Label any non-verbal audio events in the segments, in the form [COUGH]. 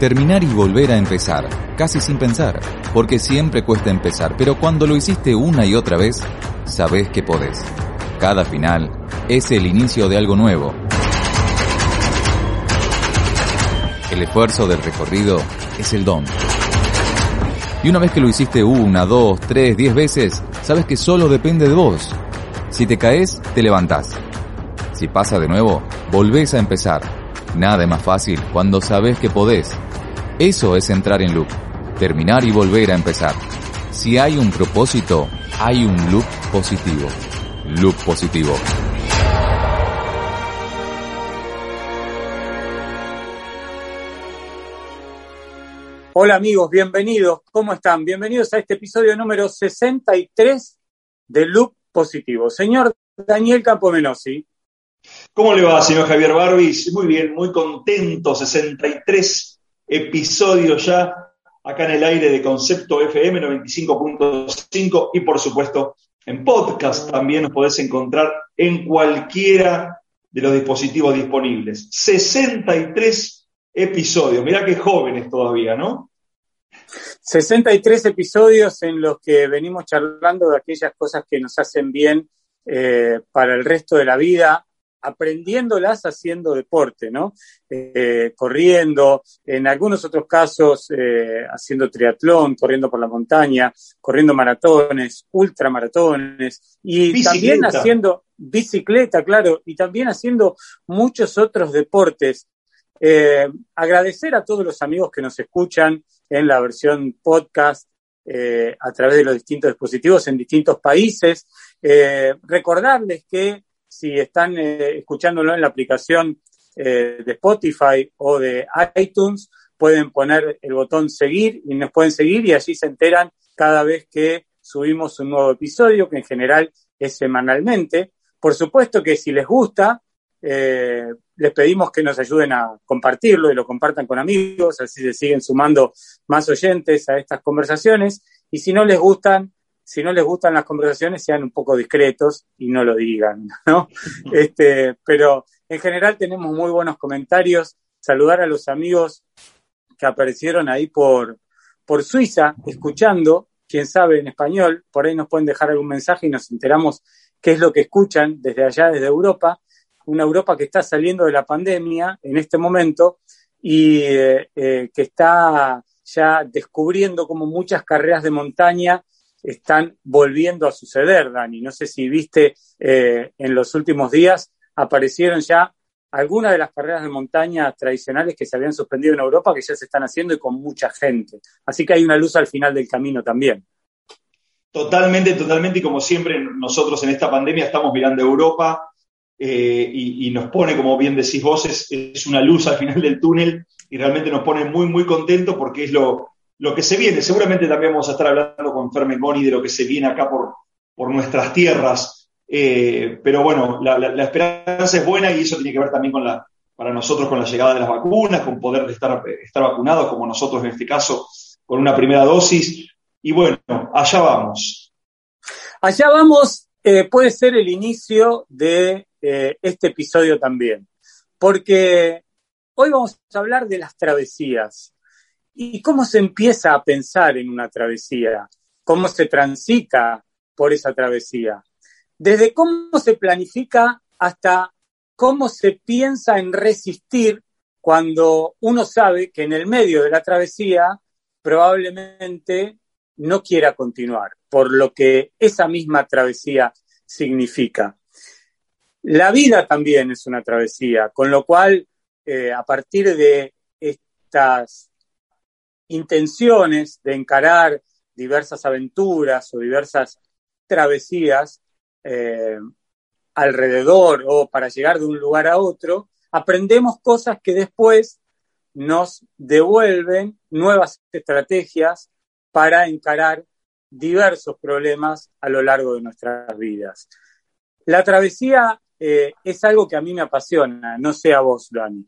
Terminar y volver a empezar, casi sin pensar, porque siempre cuesta empezar, pero cuando lo hiciste una y otra vez, sabes que podés. Cada final es el inicio de algo nuevo. El esfuerzo del recorrido es el don. Y una vez que lo hiciste una, dos, tres, diez veces, sabes que solo depende de vos. Si te caes, te levantás. Si pasa de nuevo, volvés a empezar. Nada es más fácil cuando sabes que podés. Eso es entrar en loop, terminar y volver a empezar. Si hay un propósito, hay un loop positivo. Loop positivo. Hola amigos, bienvenidos. ¿Cómo están? Bienvenidos a este episodio número 63 de Loop Positivo. Señor Daniel Campomenosi. ¿Cómo le va, señor Javier Barbis? Muy bien, muy contento. 63 episodio ya acá en el aire de Concepto FM 95.5 y por supuesto en podcast también nos podés encontrar en cualquiera de los dispositivos disponibles. 63 episodios, mirá qué jóvenes todavía, ¿no? 63 episodios en los que venimos charlando de aquellas cosas que nos hacen bien eh, para el resto de la vida, aprendiéndolas haciendo deporte, ¿no? Eh, corriendo, en algunos otros casos eh, haciendo triatlón, corriendo por la montaña, corriendo maratones, ultramaratones y también haciendo bicicleta, claro, y también haciendo muchos otros deportes. Eh, agradecer a todos los amigos que nos escuchan en la versión podcast a través de los distintos dispositivos en distintos países. recordarles que si están eh, escuchándolo en la aplicación eh, de Spotify o de iTunes, pueden poner el botón seguir y nos pueden seguir y allí se enteran cada vez que subimos un nuevo episodio, que en general es semanalmente. Por supuesto que si les gusta, eh, les pedimos que nos ayuden a compartirlo y lo compartan con amigos, así se siguen sumando más oyentes a estas conversaciones. Y si no les gustan, si no les gustan las conversaciones, sean un poco discretos y no lo digan, ¿no? [LAUGHS] Este, pero en general tenemos muy buenos comentarios. Saludar a los amigos que aparecieron ahí por, por Suiza, escuchando, quién sabe en español, por ahí nos pueden dejar algún mensaje y nos enteramos qué es lo que escuchan desde allá, desde Europa, una Europa que está saliendo de la pandemia en este momento y eh, eh, que está ya descubriendo como muchas carreras de montaña están volviendo a suceder, Dani. No sé si viste eh, en los últimos días, aparecieron ya algunas de las carreras de montaña tradicionales que se habían suspendido en Europa, que ya se están haciendo y con mucha gente. Así que hay una luz al final del camino también. Totalmente, totalmente. Y como siempre, nosotros en esta pandemia estamos mirando Europa eh, y, nos pone, como bien decís vos, es, es, una luz al final del túnel y realmente nos pone muy, muy contentos porque es lo, lo que se viene. Seguramente también vamos a estar hablando con Ferme Moni de lo que se viene acá por, por nuestras tierras. Eh, pero bueno, la, esperanza es buena y eso tiene que ver también con la, para nosotros con la llegada de las vacunas, con poder estar, estar vacunados, como nosotros en este caso, con una primera dosis. Y bueno, allá vamos. Allá vamos, eh, puede ser el inicio de eh, este episodio también, porque hoy vamos a hablar de las travesías. ¿Y cómo se empieza a pensar en una travesía? ¿Cómo se transita por esa travesía? Desde cómo se planifica hasta cómo se piensa en resistir cuando uno sabe que en el medio de la travesía probablemente no quiera continuar, por lo que esa misma travesía significa. La vida también es una travesía, con lo cual, eh, a partir de estas intenciones de encarar diversas aventuras o diversas travesías eh, alrededor o para llegar de un lugar a otro, aprendemos cosas que después nos devuelven nuevas estrategias para encarar diversos problemas a lo largo de nuestras vidas. La travesía eh, es algo que a mí me apasiona, no sé a vos, Dani.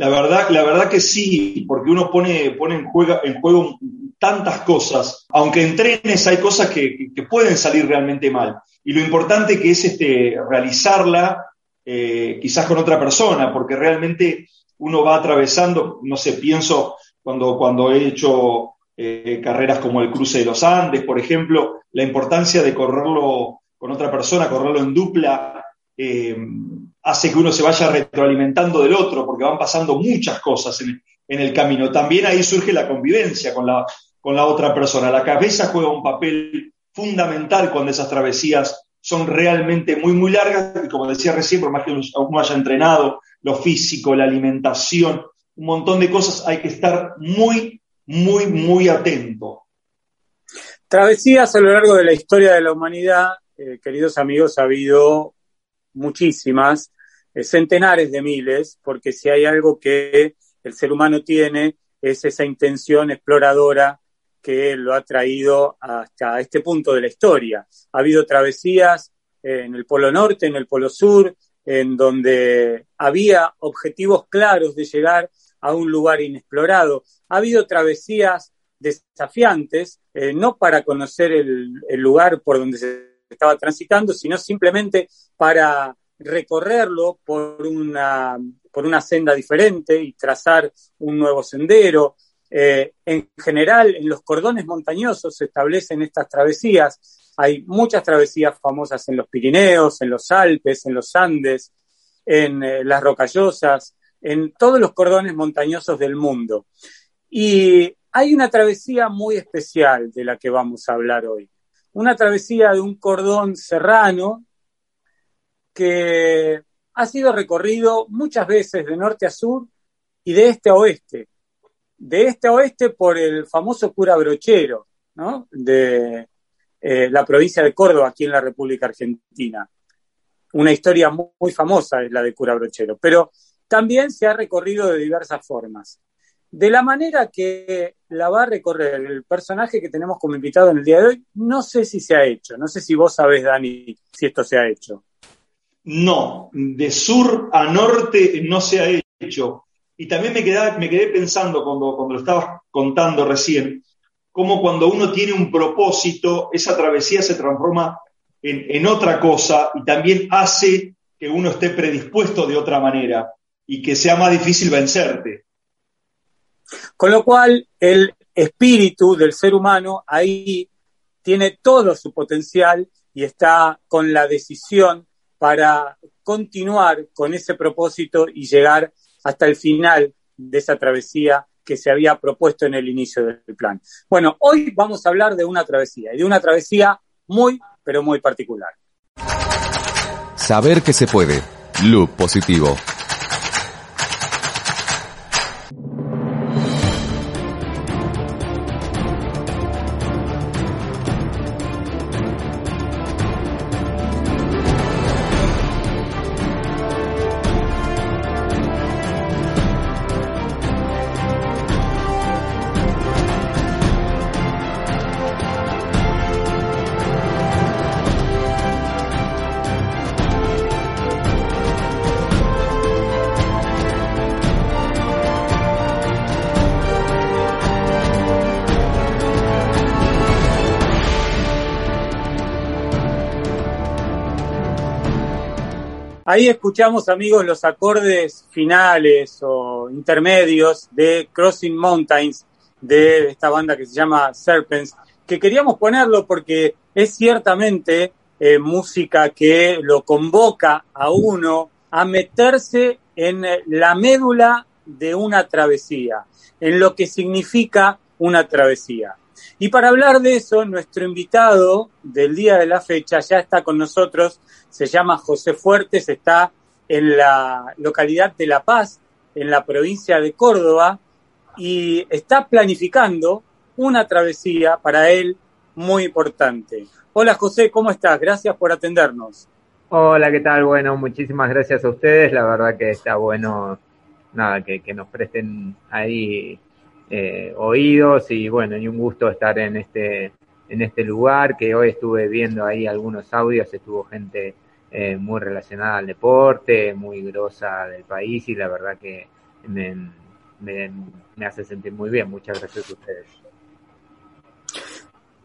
La verdad, la verdad que sí, porque uno pone, pone en, juego, en juego tantas cosas. Aunque en trenes hay cosas que, pueden salir realmente mal. Y lo importante que es este, realizarla eh, quizás con otra persona, porque realmente uno va atravesando, no sé, pienso cuando, cuando he hecho eh, carreras como el cruce de los Andes, por ejemplo, la importancia de correrlo con otra persona, correrlo en dupla, eh, hace que uno se vaya retroalimentando del otro, porque van pasando muchas cosas en, el camino. También ahí surge la convivencia con la, con la otra persona. La cabeza juega un papel fundamental cuando esas travesías son realmente muy, muy largas y como decía recién, por más que uno haya entrenado, lo físico, la alimentación, un montón de cosas, hay que estar muy, muy, muy atento. Travesías a lo largo de la historia de la humanidad, eh, queridos amigos, ha habido muchísimas, eh, centenares de miles, porque si hay algo que el ser humano tiene es esa intención exploradora que lo ha traído hasta este punto de la historia. Ha habido travesías en el Polo Norte, en el Polo Sur, en donde había objetivos claros de llegar a un lugar inexplorado. Ha habido travesías desafiantes, eh, no para conocer el, lugar por donde se estaba transitando, sino simplemente para recorrerlo por una, por una senda diferente y trazar un nuevo sendero. Eh, en general, en los cordones montañosos se establecen estas travesías. Hay muchas travesías famosas en los Pirineos, en los Alpes, en los Andes, en eh, las Rocallosas, en todos los cordones montañosos del mundo. Y hay una travesía muy especial de la que vamos a hablar hoy. Una travesía de un cordón serrano que ha sido recorrido muchas veces de norte a sur y de este a oeste de este a oeste por el famoso cura brochero, ¿no? De eh, la provincia de Córdoba, aquí en la República Argentina. Una historia muy, famosa es la de cura brochero, pero también se ha recorrido de diversas formas. De la manera que la va a recorrer el personaje que tenemos como invitado en el día de hoy, no sé si se ha hecho. No sé si vos sabés, Dani, si esto se ha hecho. No, de sur a norte no se ha hecho. Y también me, me quedé pensando cuando, cuando lo estabas contando recién, cómo cuando uno tiene un propósito, esa travesía se transforma en, otra cosa y también hace que uno esté predispuesto de otra manera y que sea más difícil vencerte. Con lo cual, el espíritu del ser humano ahí tiene todo su potencial y está con la decisión para continuar con ese propósito y llegar hasta el final de esa travesía que se había propuesto en el inicio del plan. Bueno, hoy vamos a hablar de una travesía y de una travesía muy, pero muy particular. Saber que se puede. Loop positivo. Ahí escuchamos, amigos, los acordes finales o intermedios de Crossing Mountains, de esta banda que se llama Serpents, que queríamos ponerlo porque es ciertamente eh, música que lo convoca a uno a meterse en la médula de una travesía, en lo que significa una travesía. Y para hablar de eso, nuestro invitado del día de la fecha ya está con nosotros, se llama José Fuertes, está en la localidad de La Paz, en la provincia de Córdoba, y está planificando una travesía para él muy importante. Hola José, ¿cómo estás? Gracias por atendernos. Hola, ¿qué tal? Bueno, muchísimas gracias a ustedes. La verdad que está bueno, nada, que, nos presten ahí eh, oídos y bueno, y un gusto estar en este, en este lugar que hoy estuve viendo ahí algunos audios, estuvo gente eh, muy relacionada al deporte, muy grosa del país y la verdad que me, me hace sentir muy bien. Muchas gracias a ustedes.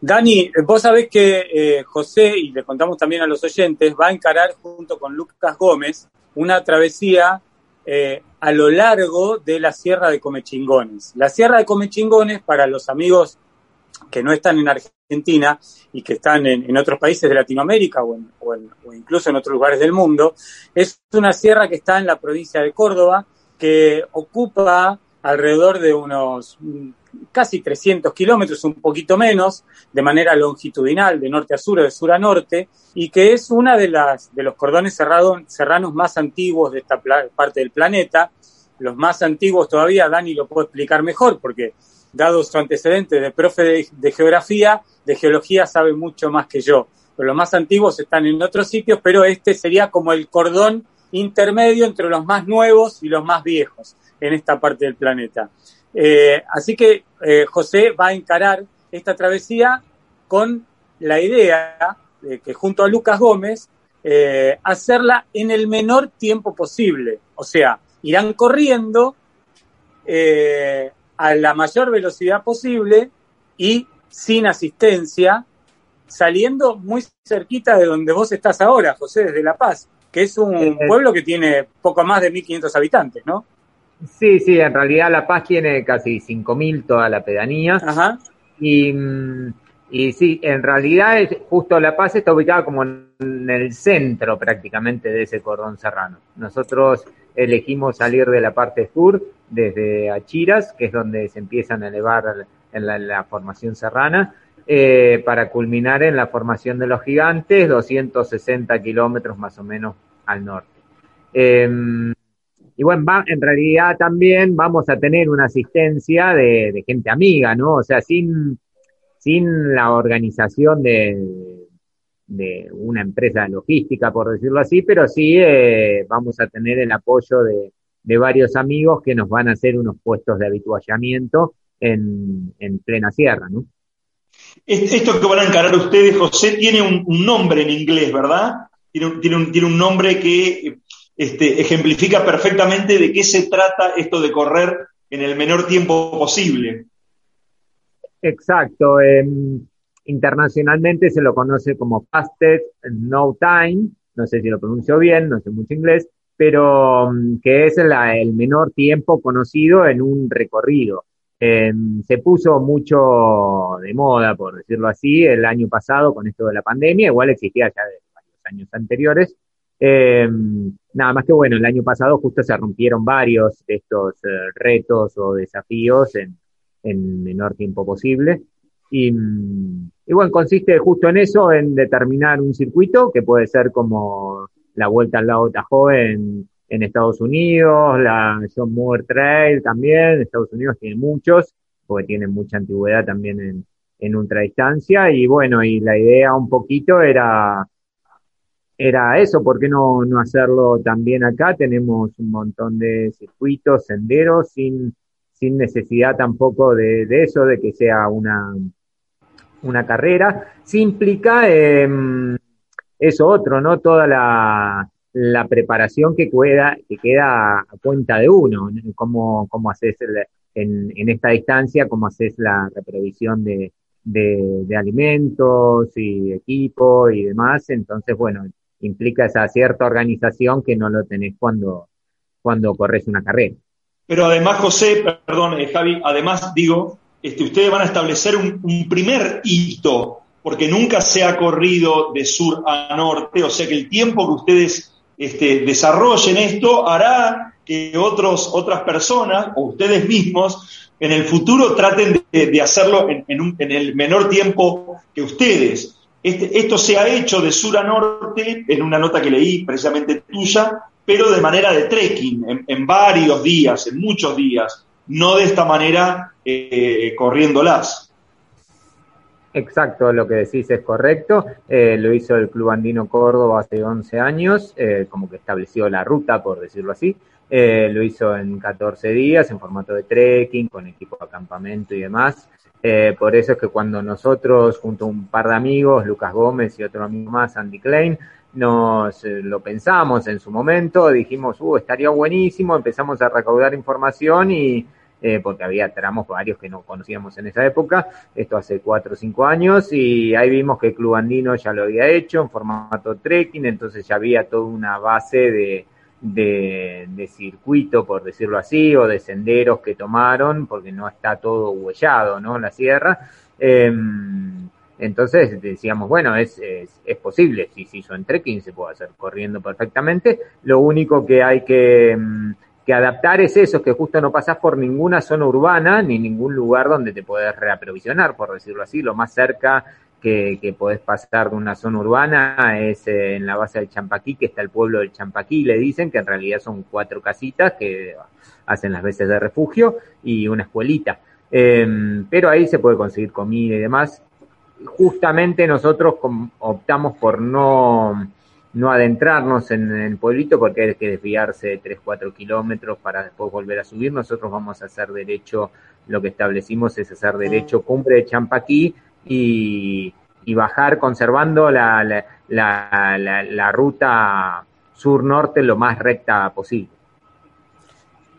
Dani, vos sabés que eh, José, y le contamos también a los oyentes, va a encarar junto con Lucas Gómez una travesía eh, a lo largo de la Sierra de Comechingones. La Sierra de Comechingones, para los amigos que no están en Argentina y que están en, otros países de Latinoamérica o, o, incluso en otros lugares del mundo, es una sierra que está en la provincia de Córdoba, que ocupa alrededor de unos casi 300 kilómetros, un poquito menos, de manera longitudinal, de norte a sur o de sur a norte, y que es una de, las, de los cordones serranos más antiguos de esta parte del planeta. Los más antiguos todavía, Dani lo puede explicar mejor, porque dado su antecedente de profe de, geografía, de geología sabe mucho más que yo. Los más antiguos están en otros sitios, pero este sería como el cordón intermedio entre los más nuevos y los más viejos en esta parte del planeta. Eh, así que eh, José va a encarar esta travesía con la idea de que junto a Lucas Gómez eh, hacerla en el menor tiempo posible. O sea, irán corriendo a la mayor velocidad posible y sin asistencia, saliendo muy cerquita de donde vos estás ahora, José, desde La Paz, que es un pueblo que tiene poco más de 1.500 habitantes, ¿no? Sí, sí, en realidad La Paz tiene casi 5.000 toda la pedanía. Ajá. Y, mm, y sí, en realidad es, justo La Paz está ubicada como en el centro prácticamente de ese cordón serrano. Nosotros elegimos salir de la parte sur, desde Achiras, que es donde se empiezan a elevar en la, formación serrana, eh, para culminar en la formación de los gigantes, 260 kilómetros más o menos al norte. Eh, y bueno, en realidad también vamos a tener una asistencia de, gente amiga, ¿no? O sea, sin, sin la organización de, de una empresa logística, por decirlo así, pero sí eh, vamos a tener el apoyo de, de, varios amigos que nos van a hacer unos puestos de habituallamiento en, en plena sierra, ¿no? Esto que van a encarar ustedes, José, tiene un, nombre en inglés, ¿verdad? Tiene tiene tiene un nombre que este, ejemplifica perfectamente de qué se trata esto de correr en el menor tiempo posible. Exacto. internacionalmente se lo conoce como Fastest No Time, no sé si lo pronuncio bien, no sé mucho inglés, pero mm, que es el menor tiempo conocido en un recorrido. Em, se puso mucho de moda, por decirlo así, el año pasado con esto de la pandemia, igual existía ya de varios años anteriores, nada más que bueno, el año pasado justo se rompieron varios de estos eh, retos o desafíos en, en, menor tiempo posible. Y, y, bueno, consiste justo en eso, en determinar un circuito que puede ser como la Vuelta al Lago Tahoe en, en Estados Unidos, la John Moore Trail también, Estados Unidos tiene muchos, porque tienen mucha antigüedad también en, en ultradistancia. Y bueno, y la idea un poquito era era eso, ¿por qué no, no hacerlo también acá? Tenemos un montón de circuitos, senderos, sin, sin necesidad tampoco de, de eso, de que sea una, una carrera. Sí implica eh, eso otro, ¿no? Toda la, la preparación que queda, que queda a cuenta de uno, cómo, cómo haces en, en esta distancia, cómo haces la reprovisión de, de, de, alimentos y equipo y demás. Entonces, bueno, implica esa cierta organización que no lo tenés cuando, cuando corres una carrera. Pero además, José, perdón, eh, Javi, además digo, este, ustedes van a establecer un, primer hito, porque nunca se ha corrido de sur a norte, o sea que el tiempo que ustedes este, desarrollen esto hará que otros, otras personas o ustedes mismos en el futuro traten de, hacerlo en, en, el menor tiempo que ustedes. Este, esto se ha hecho de sur a norte, en una nota que leí precisamente tuya, pero de manera de trekking, en, varios días, en muchos días, no de esta manera eh, corriéndolas. Exacto, lo que decís es correcto. Eh, lo hizo el Club Andino Córdoba hace 11 años, eh, como que estableció la ruta, por decirlo así. Eh, lo hizo en 14 días, en formato de trekking, con equipo de acampamento y demás. Por eso es que cuando nosotros, junto a un par de amigos, Lucas Gómez y otro amigo más, Andy Klein, nos lo pensamos en su momento, dijimos, uh, estaría buenísimo, empezamos a recaudar información y eh, porque había tramos varios que no conocíamos en esa época, esto hace cuatro o cinco años, y ahí vimos que el Club Andino ya lo había hecho en formato trekking, entonces ya había toda una base de, de, circuito, por decirlo así, o de senderos que tomaron, porque no está todo huellado, ¿no? La sierra. Em, entonces decíamos, bueno, es, es, es, posible, si se hizo en trekking se puede hacer corriendo perfectamente. Lo único que hay que, em, que adaptar es eso, que justo no pasás por ninguna zona urbana ni ningún lugar donde te puedes reaprovisionar, por decirlo así. Lo más cerca que, que podés pasar de una zona urbana es eh, en la base del Champaquí, que está el pueblo del Champaquí, le dicen que en realidad son cuatro casitas que hacen las veces de refugio y una escuelita. Em, pero ahí se puede conseguir comida y demás. Justamente nosotros optamos por no no adentrarnos en el pueblito porque hay que desviarse 3, 4 kilómetros para después volver a subir. Nosotros vamos a hacer derecho, lo que establecimos es hacer derecho cumbre de Champaquí y, bajar conservando la, la, la, ruta sur-norte lo más recta posible.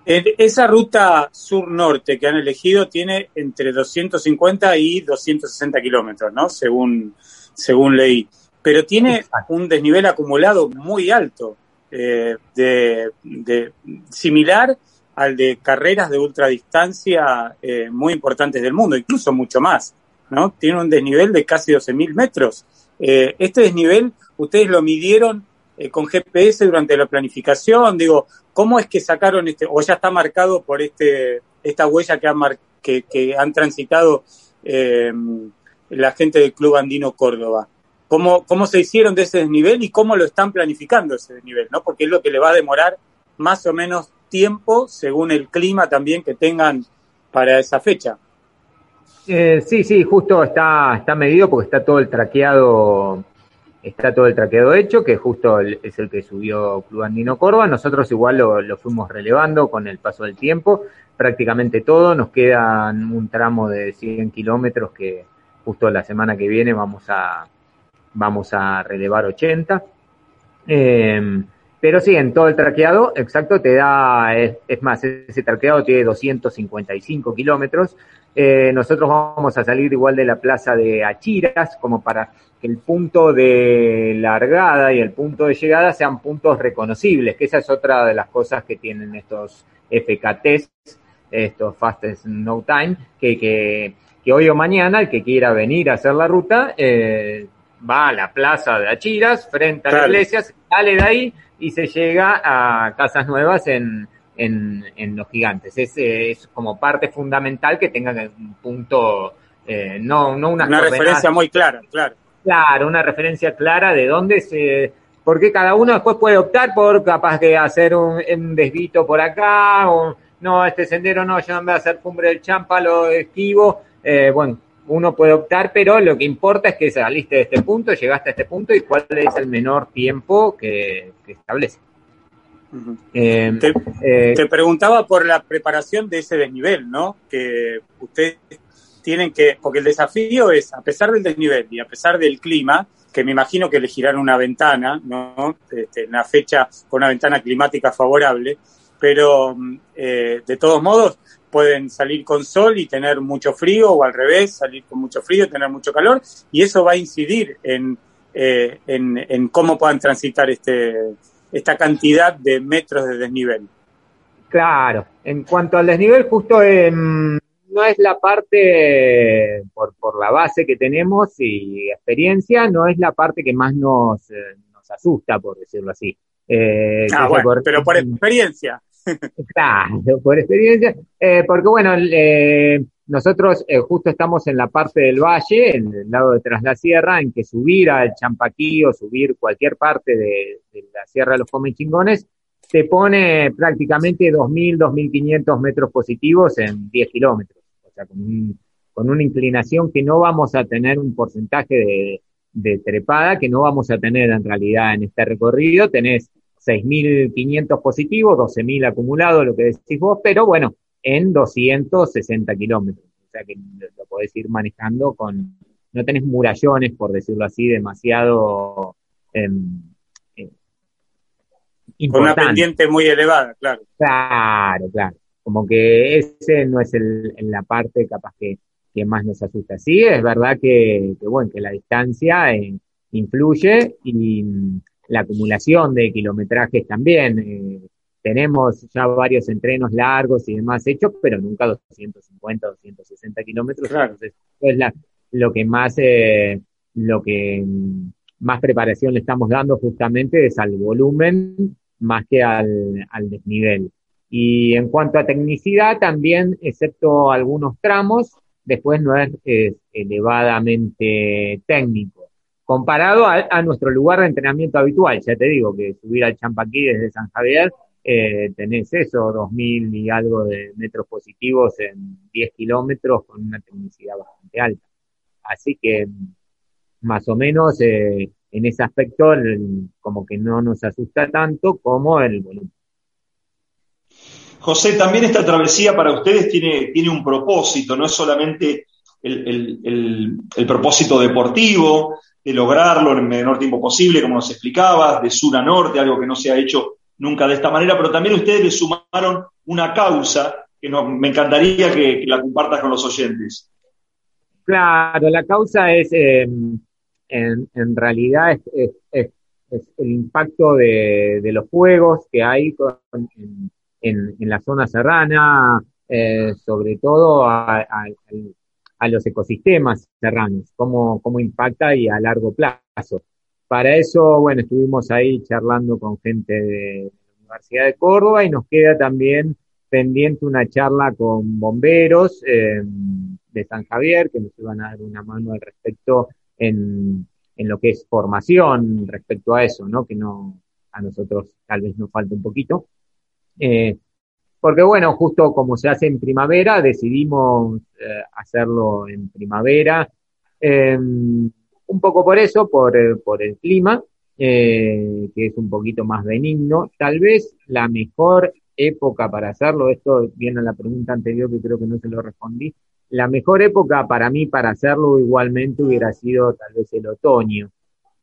Esa ruta sur-norte que han elegido tiene entre 250 y 260 kilómetros, ¿no? Según, según leí pero tiene un desnivel acumulado muy alto, eh, de, similar al de carreras de ultradistancia eh, muy importantes del mundo, incluso mucho más, ¿no? Tiene un desnivel de casi 12.000 metros. Eh, este desnivel, ustedes lo midieron con GPS durante la planificación, digo, ¿cómo es que sacaron este, o ya está marcado por este, esta huella que han, que, que han transitado la gente del Club Andino Córdoba? cómo, cómo se hicieron de ese desnivel y cómo lo están planificando ese desnivel, ¿no? Porque es lo que le va a demorar más o menos tiempo según el clima también que tengan para esa fecha. Eh, sí, sí, justo está, está medido porque está todo el traqueado, está todo el traqueado hecho, que justo es el que subió Club Andino Corva. Nosotros igual lo, lo fuimos relevando con el paso del tiempo, prácticamente todo. Nos quedan un tramo de 100 kilómetros que justo la semana que viene vamos a, vamos a relevar 80. Eh, pero sí, en todo el traqueado, exacto, te da, es, más, ese traqueado tiene 255 kilómetros. Eh, nosotros vamos a salir igual de la plaza de Achiras, como para que el punto de largada y el punto de llegada sean puntos reconocibles, que esa es otra de las cosas que tienen estos FKTs, estos Fastest No Time, que, que, que hoy o mañana el que quiera venir a hacer la ruta, eh, va a la plaza de Achiras, frente a la iglesia, sale de ahí y se llega a Casas Nuevas en, en, en Los Gigantes. Es, es como parte fundamental que tengan un punto, eh, no, no una, una referencia muy clara, claro. Claro, una referencia clara de dónde se, porque cada uno después puede optar por capaz de hacer un, un desvito por acá, o no, este sendero no, yo no voy a hacer cumbre del Champa, lo esquivo, eh, bueno, uno puede optar, pero lo que importa es que saliste de este punto, llegaste a este punto y cuál es el menor tiempo que, establece. Eh, eh, te, preguntaba por la preparación de ese desnivel, ¿no? Que ustedes tienen que, porque el desafío es, a pesar del desnivel y a pesar del clima, que me imagino que elegirán una ventana, ¿no? Este, una fecha con una ventana climática favorable, pero eh, de todos modos pueden salir con sol y tener mucho frío o al revés, salir con mucho frío y tener mucho calor y eso va a incidir en, eh, en, cómo puedan transitar este, esta cantidad de metros de desnivel. Claro, en cuanto al desnivel, justo no es la parte, por, por la base que tenemos y experiencia, no es la parte que más nos, eh, nos asusta, por decirlo así. Eh, ah, bueno, pero por experiencia. Claro, por experiencia, eh, porque bueno, eh, nosotros eh, justo estamos en la parte del valle, en el lado de tras la sierra, en que subir al Champaquí o subir cualquier parte de, la Sierra de los Comechingones te pone prácticamente 2.000, 2.500 metros positivos en 10 kilómetros. O sea, con con una inclinación que no vamos a tener un porcentaje de, de trepada que no vamos a tener en realidad en este recorrido. Tenés 6.500 positivos, 12.000 acumulados, lo que decís vos, pero bueno, en 260 kilómetros. O sea que lo podés ir manejando con, no tenés murallones, por decirlo así, demasiado eh, eh, Con una pendiente muy elevada, claro. Claro, claro. Como que ese no es el, en la parte capaz que, que más nos asusta. Sí, es verdad que, bueno, que la distancia eh, influye y la acumulación de kilometrajes también. Eh, tenemos ya varios entrenos largos y demás hechos, pero nunca 250, 260 kilómetros. Entonces, es la, lo que más, eh, lo que mm, más preparación le estamos dando justamente es al volumen más que al, al desnivel. Y en cuanto a tecnicidad, también, excepto algunos tramos, después no es, elevadamente técnico. Comparado a, nuestro lugar de entrenamiento habitual, ya te digo que subir al Champaquí desde San Javier, eh, tenés eso, 2.000 y algo de metros positivos en 10 kilómetros con una tecnicidad bastante alta. Así que más o menos eh, en ese aspecto como que no nos asusta tanto como el volumen. José, también esta travesía para ustedes tiene, tiene un propósito, no es solamente el, propósito deportivo, de lograrlo en el menor tiempo posible, como nos explicabas, de sur a norte, algo que no se ha hecho nunca de esta manera, pero también ustedes le sumaron una causa que me encantaría que, la compartas con los oyentes. Claro, la causa es, em, en, realidad, es, el impacto de, los juegos que hay en, la zona serrana, eh, sobre todo a, los ecosistemas serranos, cómo, cómo impacta y a largo plazo. Para eso, bueno, estuvimos ahí charlando con gente de la Universidad de Córdoba y nos queda también pendiente una charla con bomberos eh, de San Javier que nos iban a dar una mano al respecto en, en lo que es formación respecto a eso, ¿no? Que no, a nosotros tal vez nos falta un poquito. Eh, porque bueno, justo como se hace en primavera, decidimos eh, hacerlo en primavera, em, un poco por eso, por, eh, por el clima, que es un poquito más benigno. Tal vez la mejor época para hacerlo, esto viene a la pregunta anterior que creo que no se lo respondí, la mejor época para mí para hacerlo igualmente hubiera sido tal vez el otoño.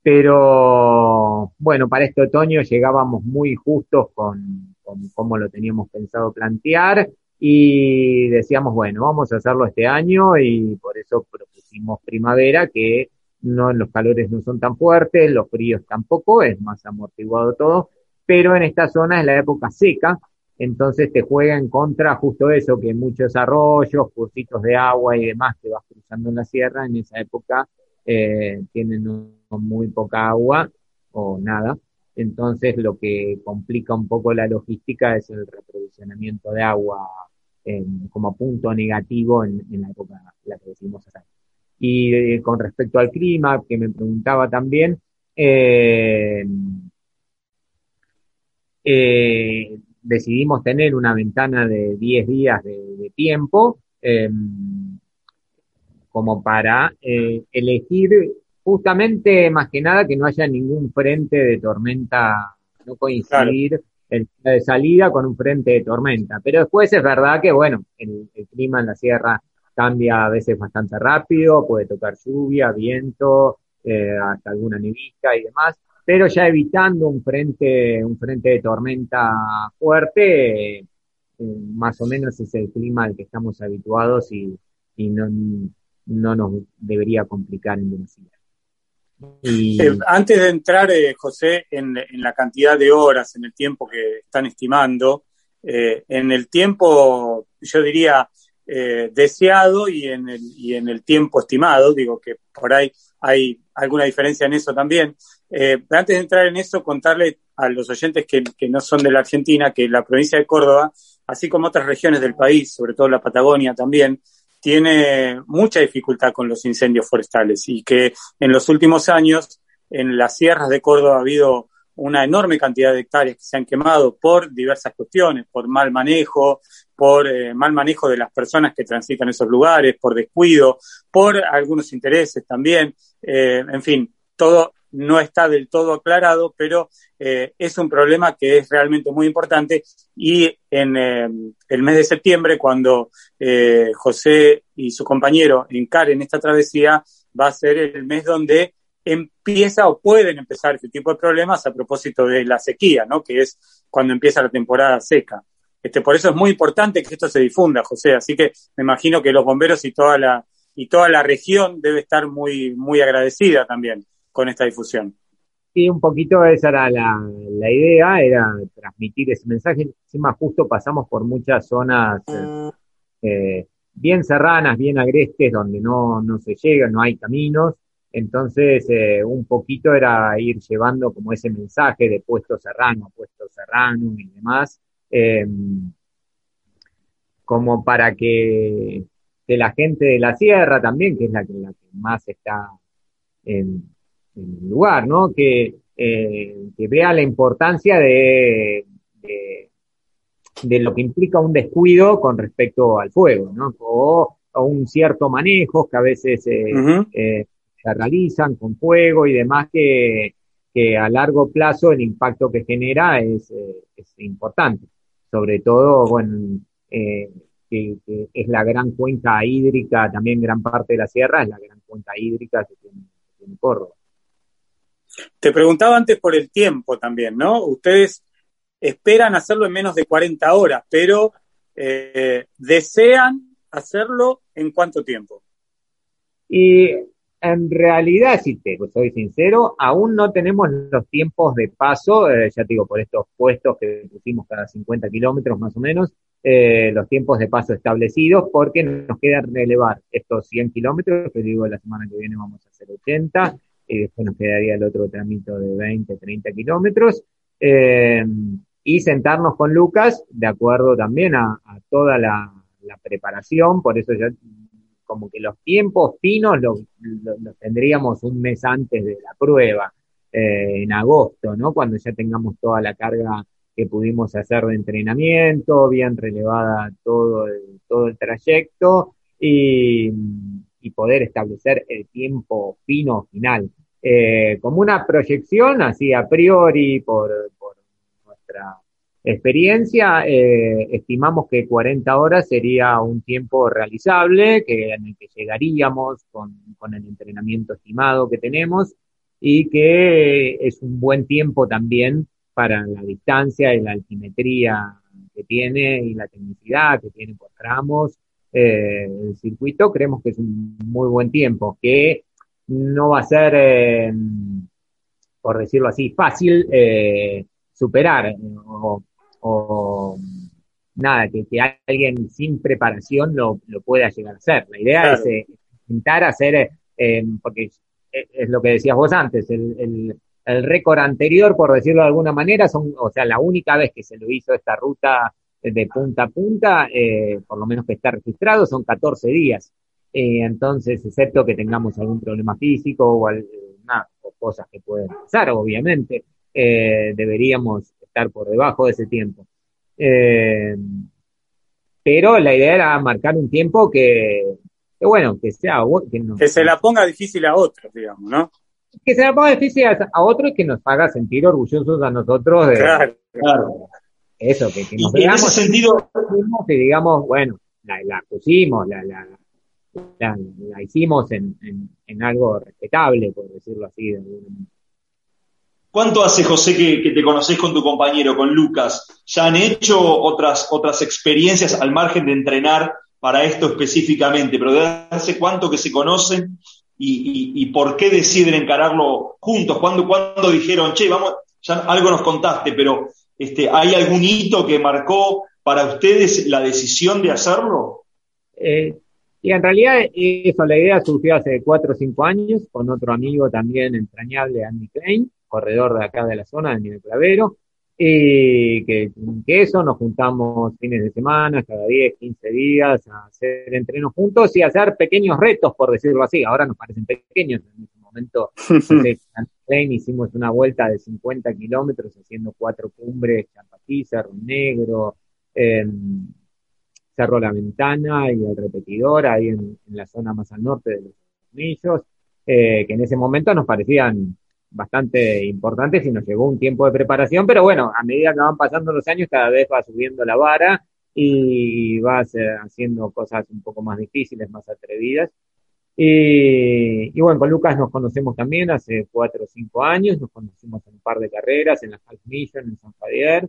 Pero bueno, para este otoño llegábamos muy justos con, cómo lo teníamos pensado plantear y decíamos, bueno, vamos a hacerlo este año y por eso propusimos primavera, que no, los calores no son tan fuertes, los fríos tampoco, es más amortiguado todo, pero en esta zona es la época seca, entonces te juega en contra justo eso, que muchos arroyos, cursitos de agua y demás que vas cruzando en la sierra, en esa época eh, tienen muy poca agua o nada, entonces lo que complica un poco la logística es el reprovisionamiento de agua como punto negativo en, la época en la que decimos hacer. Y eh, con respecto al clima, que me preguntaba también, eh, eh, decidimos tener una ventana de 10 días de, tiempo como para elegir justamente más que nada que no haya ningún frente de tormenta, no coincidir el de salida con un frente de tormenta. Pero después es verdad que, bueno, el, clima en la sierra cambia a veces bastante rápido, puede tocar lluvia, viento, eh, hasta alguna nevisca y demás, pero ya evitando un frente, un frente de tormenta fuerte, eh, más o menos es el clima al que estamos habituados y, no, no nos debería complicar en demasiado. Eh, antes de entrar, eh, José, en, la cantidad de horas, en el tiempo que están estimando, eh, en el tiempo, yo diría, deseado y en, el, y en el tiempo estimado, digo que por ahí hay alguna diferencia en eso también. antes de entrar en eso, contarle a los oyentes que no son de la Argentina que la provincia de Córdoba, así como otras regiones del país, sobre todo la Patagonia también, tiene mucha dificultad con los incendios forestales y que en los últimos años en las sierras de Córdoba ha habido una enorme cantidad de hectáreas que se han quemado por diversas cuestiones, por mal manejo, por eh, mal manejo de las personas que transitan esos lugares, por descuido, por algunos intereses también, eh, en fin, todo no está del todo aclarado, pero eh, es un problema que es realmente muy importante y en el mes de septiembre, cuando José y su compañero encaren esta travesía, va a ser el mes donde empieza o pueden empezar este tipo de problemas a propósito de la sequía, ¿no? Que es cuando empieza la temporada seca. Este, por eso es muy importante que esto se difunda, José. Así que me imagino que los bomberos y toda la y toda la región debe estar muy muy agradecida también con esta difusión. Sí, un poquito esa era la, la idea, era transmitir ese mensaje. Encima justo pasamos por muchas zonas eh, eh, bien serranas, bien agrestes, donde no, no se llega, no hay caminos. Entonces, eh, un poquito era ir llevando como ese mensaje de puesto serrano, puesto serrano y demás, em, como para que, la gente de la sierra también, que es la que, la que más está en, lugar, ¿no? Que, eh, que vea la importancia de, de, lo que implica un descuido con respecto al fuego, ¿no? O, un cierto manejo que a veces eh, se realizan con fuego y demás que, que a largo plazo el impacto que genera es, eh, es importante. Sobre todo, bueno, eh, que, es la gran cuenca hídrica, también gran parte de la sierra es la gran cuenca hídrica que tiene, Córdoba. Te preguntaba antes por el tiempo también, ¿no? Ustedes esperan hacerlo en menos de 40 horas, pero eh, desean hacerlo en cuánto tiempo. Y en realidad, si te soy sincero, aún no tenemos los tiempos de paso, eh, ya te digo, por estos puestos que pusimos cada 50 kilómetros más o menos, eh, los tiempos de paso establecidos, porque nos queda relevar estos 100 kilómetros, que digo, la semana que viene vamos a hacer 80, y después nos quedaría el otro tramito de 20, 30 kilómetros, eh, y sentarnos con Lucas, de acuerdo también a, toda la preparación, por eso ya como que los tiempos finos los, tendríamos un mes antes de la prueba, eh, en agosto, ¿no? Cuando ya tengamos toda la carga que pudimos hacer de entrenamiento, bien relevada todo el, todo el trayecto y, poder establecer el tiempo fino final. Eh, como una proyección, así a priori, por, por nuestra experiencia, eh, estimamos que 40 horas sería un tiempo realizable, que, en el que llegaríamos con, con, el entrenamiento estimado que tenemos y que es un buen tiempo también para la distancia y la altimetría que tiene y la tecnicidad que tiene por tramos eh, el circuito. Creemos que es un muy buen tiempo, que no va a ser, eh, por decirlo así, fácil superar o o nada, que, alguien sin preparación lo, lo, pueda llegar a hacer. La idea es eh, intentar hacer, eh, porque es, lo que decías vos antes, el, el, récord anterior, por decirlo de alguna manera, son, o sea, la única vez que se lo hizo esta ruta de punta a punta, eh, por lo menos que está registrado, son 14 días. entonces, excepto que tengamos algún problema físico o, o cosas que pueden pasar, obviamente, deberíamos estar por debajo de ese tiempo. Eh, pero la idea era marcar un tiempo que, bueno, que sea... Que, se la ponga difícil a otros, digamos, ¿no? Que se la ponga difícil a, otros y que nos haga sentir orgullosos a nosotros de... Claro, claro. Eso, que, nos y en ese sentido... Que digamos, bueno, la, pusimos, la, la, la, hicimos en, en, en, algo respetable, por decirlo así. De ¿Cuánto hace, José, que, te conoces con tu compañero, con Lucas? ¿Ya han hecho otras, otras experiencias al margen de entrenar para esto específicamente? Pero ¿de hace cuánto que se conocen y, por qué deciden encararlo juntos? ¿Cuándo, cuando dijeron, che, vamos, ya algo nos contaste, pero este, ¿hay algún hito que marcó para ustedes la decisión de hacerlo? Eh, y en realidad eso, la idea surgió hace cuatro o cinco años con otro amigo también entrañable, Andy Klein corredor de acá de la zona, de Nivel Clavero, y que, que, eso nos juntamos fines de semana, cada 10, 15 días, a hacer entrenos juntos y hacer pequeños retos, por decirlo así. Ahora nos parecen pequeños, en ese momento [LAUGHS] Klein hicimos una vuelta de 50 kilómetros haciendo cuatro cumbres, Champaquí, Cerro Negro, Cerro La Ventana y el repetidor ahí en, la zona más al norte de los Tornillos, eh, que en ese momento nos parecían bastante importantes y nos llevó un tiempo de preparación, pero bueno, a medida que van pasando los años cada vez va subiendo la vara y vas eh, haciendo cosas un poco más difíciles, más atrevidas. Y, bueno, con Lucas nos conocemos también hace cuatro o cinco años, nos conocimos en un par de carreras, en la Half Mission, en San Javier.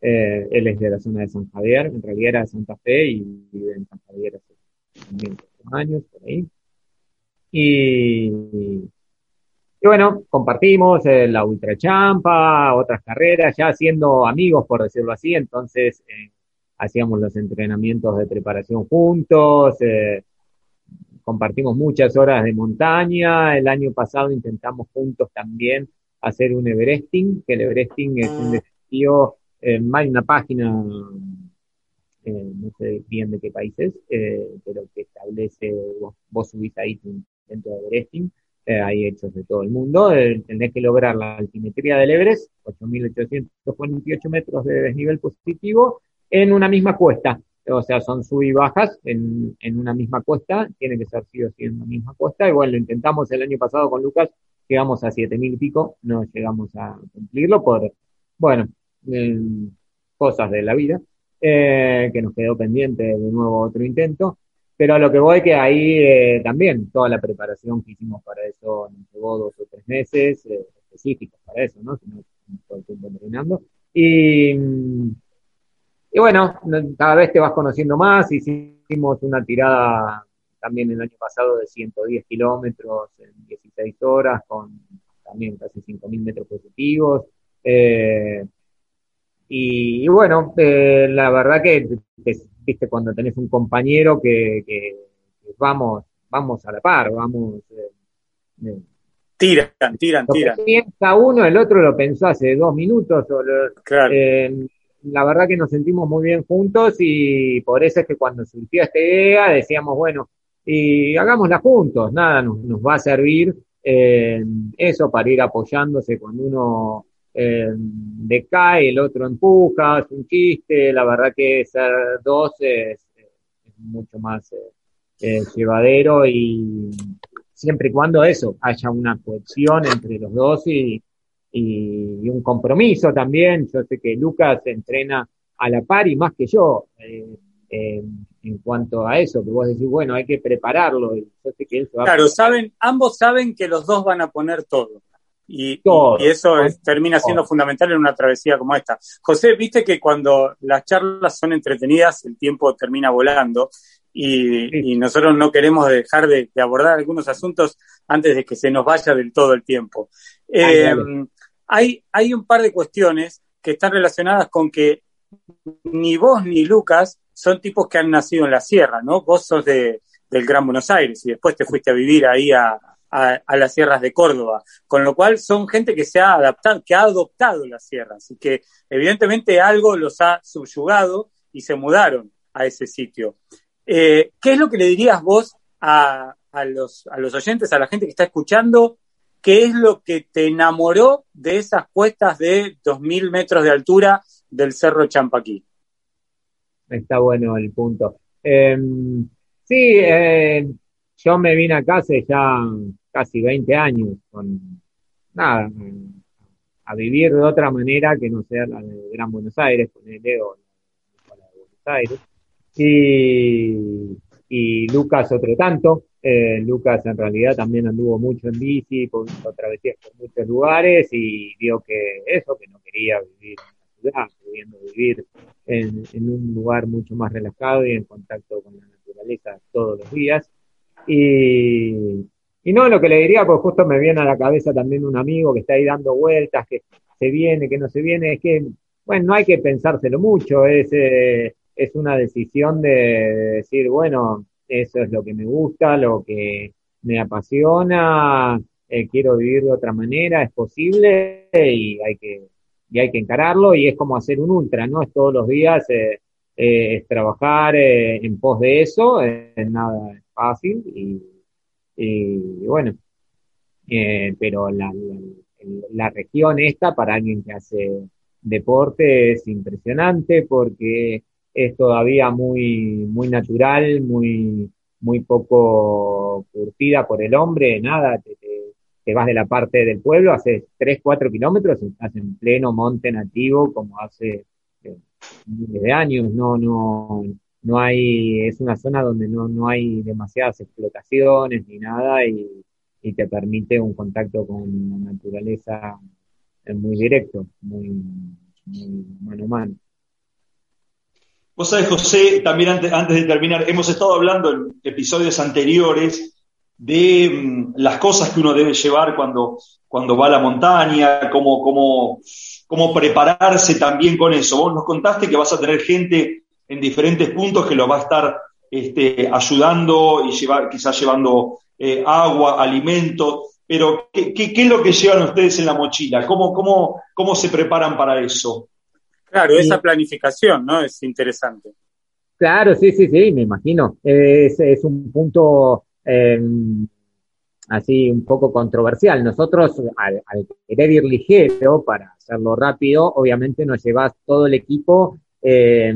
Eh, él es de la zona de San Javier, en realidad era de Santa Fe y vive en San Javier hace también años, por ahí. Y, y bueno, compartimos eh, la Ultra Champa, otras carreras, ya siendo amigos, por decirlo así, entonces eh, hacíamos los entrenamientos de preparación juntos, eh, compartimos muchas horas de montaña. El año pasado intentamos juntos también hacer un Everesting, que el Everesting es un desafío, eh, hay una página, eh, no sé bien de qué país es, eh, pero que establece, vos, vos subís ahí dentro de Everesting, hay hechos de todo el mundo, tenés que lograr la altimetría del Everest, 8.848 metros de desnivel positivo, en una misma cuesta. O sea, son sub y bajas en, en una misma cuesta, tiene que ser sí o sí en una misma cuesta. Bueno, lo intentamos el año pasado con Lucas, llegamos a 7.000 y pico, no llegamos a cumplirlo por, bueno, eh, cosas de la vida, eh, que nos quedó pendiente de nuevo otro intento. Pero a lo que voy que ahí eh, también toda la preparación que hicimos para eso nos llevó dos o tres meses específicos para eso, ¿no? Si no, todo el tiempo entrenando. Y, y bueno, cada vez te vas conociendo más. Hicimos una tirada también el año pasado de 110 kilómetros en 16 horas, con también casi 5.000 metros positivos. Eh, y, bueno, eh, la verdad que, viste, cuando tenés un compañero que, que, vamos, vamos a la par, vamos. Eh, tiran, tiran, tiran. Piensa uno, el otro lo pensó hace dos minutos. O claro la verdad que nos sentimos muy bien juntos y por eso es que cuando surgió esta idea decíamos, bueno, y hagámosla juntos, nada, nos, va a servir eh, eso para ir apoyándose cuando uno eh, decae, el otro empuja, es un chiste, la verdad que ser dos es, mucho más eh, llevadero y siempre y cuando eso, haya una cohesión entre los dos y, y, un compromiso también. Yo sé que Lucas entrena a la par y más que yo eh, eh, en cuanto a eso, que vos decís, bueno, hay que prepararlo. claro, saben, ambos saben que los dos van a poner todo. Y, y eso termina siendo fundamental en una travesía como esta. José, viste que cuando las charlas son entretenidas, el tiempo termina volando y, nosotros no queremos dejar de, abordar algunos asuntos antes de que se nos vaya del todo el tiempo. Eh, hay, hay un par de cuestiones que están relacionadas con que ni vos ni Lucas son tipos que han nacido en la sierra, ¿no? Vos sos de, del Gran Buenos Aires y después te fuiste a vivir ahí a, a, las sierras de Córdoba, con lo cual son gente que se ha adaptado, que ha adoptado las sierras y que evidentemente algo los ha subyugado y se mudaron a ese sitio. Eh, ¿Qué es lo que le dirías vos a, a, los, a los oyentes, a la gente que está escuchando, ¿Qué es lo que te enamoró de esas cuestas de 2.000 metros de altura del Cerro Champaquí? Está bueno el punto. Em, sí, eh, yo me vine acá hace ya casi 20 años, con nada, a vivir de otra manera que no sea la de Gran Buenos Aires, con el Leo, la de Buenos Aires. Y, y Lucas otro tanto. Eh, Lucas en realidad también anduvo mucho en bici, por travesías por muchos lugares y vio que eso, que no quería vivir en la ciudad, queriendo vivir en, un lugar mucho más relajado y en contacto con la naturaleza todos los días. Y, y no, lo que le diría, pues justo me viene a la cabeza también un amigo que está ahí dando vueltas, que se viene, que no se viene, es que, bueno, no hay que pensárselo mucho, es, eh, es una decisión de decir, bueno, eso es lo que me gusta, lo que me apasiona, eh, quiero vivir de otra manera, es posible y hay que, y hay que encararlo y es como hacer un ultra, ¿no? Es todos los días, eh, eh, trabajar en pos de eso, es nada fácil y, bueno, pero la, la región esta para alguien que hace deporte es impresionante porque es todavía muy, muy natural, muy, muy poco curtida por el hombre, nada, te, vas de la parte del pueblo, haces 3, 4 kilómetros estás en pleno monte nativo como hace eh, miles de años, no, no, no hay, es una zona donde no, no hay demasiadas explotaciones ni nada y, y te permite un contacto con la naturaleza muy directo, muy, muy mano a mano. Vos sabés, José, también antes, antes de terminar, hemos estado hablando en episodios anteriores de mm, las cosas que uno debe llevar cuando, cuando va a la montaña, cómo, cómo, cómo prepararse también con eso. Vos nos contaste que vas a tener gente en diferentes puntos que lo va a estar este, ayudando y llevar, quizás llevando eh, agua, alimento, pero ¿qué, ¿qué, es lo que llevan ustedes en la mochila? ¿Cómo, cómo, cómo se preparan para eso? Claro, esa planificación, ¿no? Es interesante. Claro, sí, sí, sí, me imagino. Es, es un punto eh, así un poco controversial. Nosotros, al, al, querer ir ligero para hacerlo rápido, obviamente nos llevas todo el equipo eh,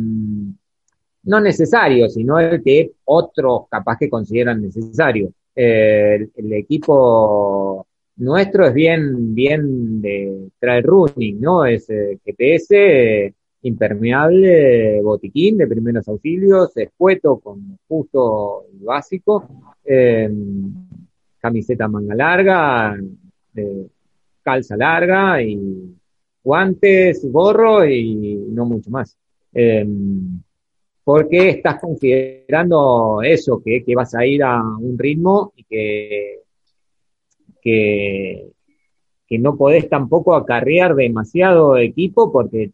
no necesario, sino el que otros capaz que consideran necesario. Eh, el, equipo nuestro es bien, bien de trail running, ¿no? Es eh, GPS, impermeable, botiquín de primeros auxilios, escueto con justo y básico, eh, camiseta manga larga, calza larga y guantes, gorro y no mucho más. Eh, porque estás considerando eso, que, que, vas a ir a un ritmo y que, que, que no podés tampoco acarrear demasiado equipo porque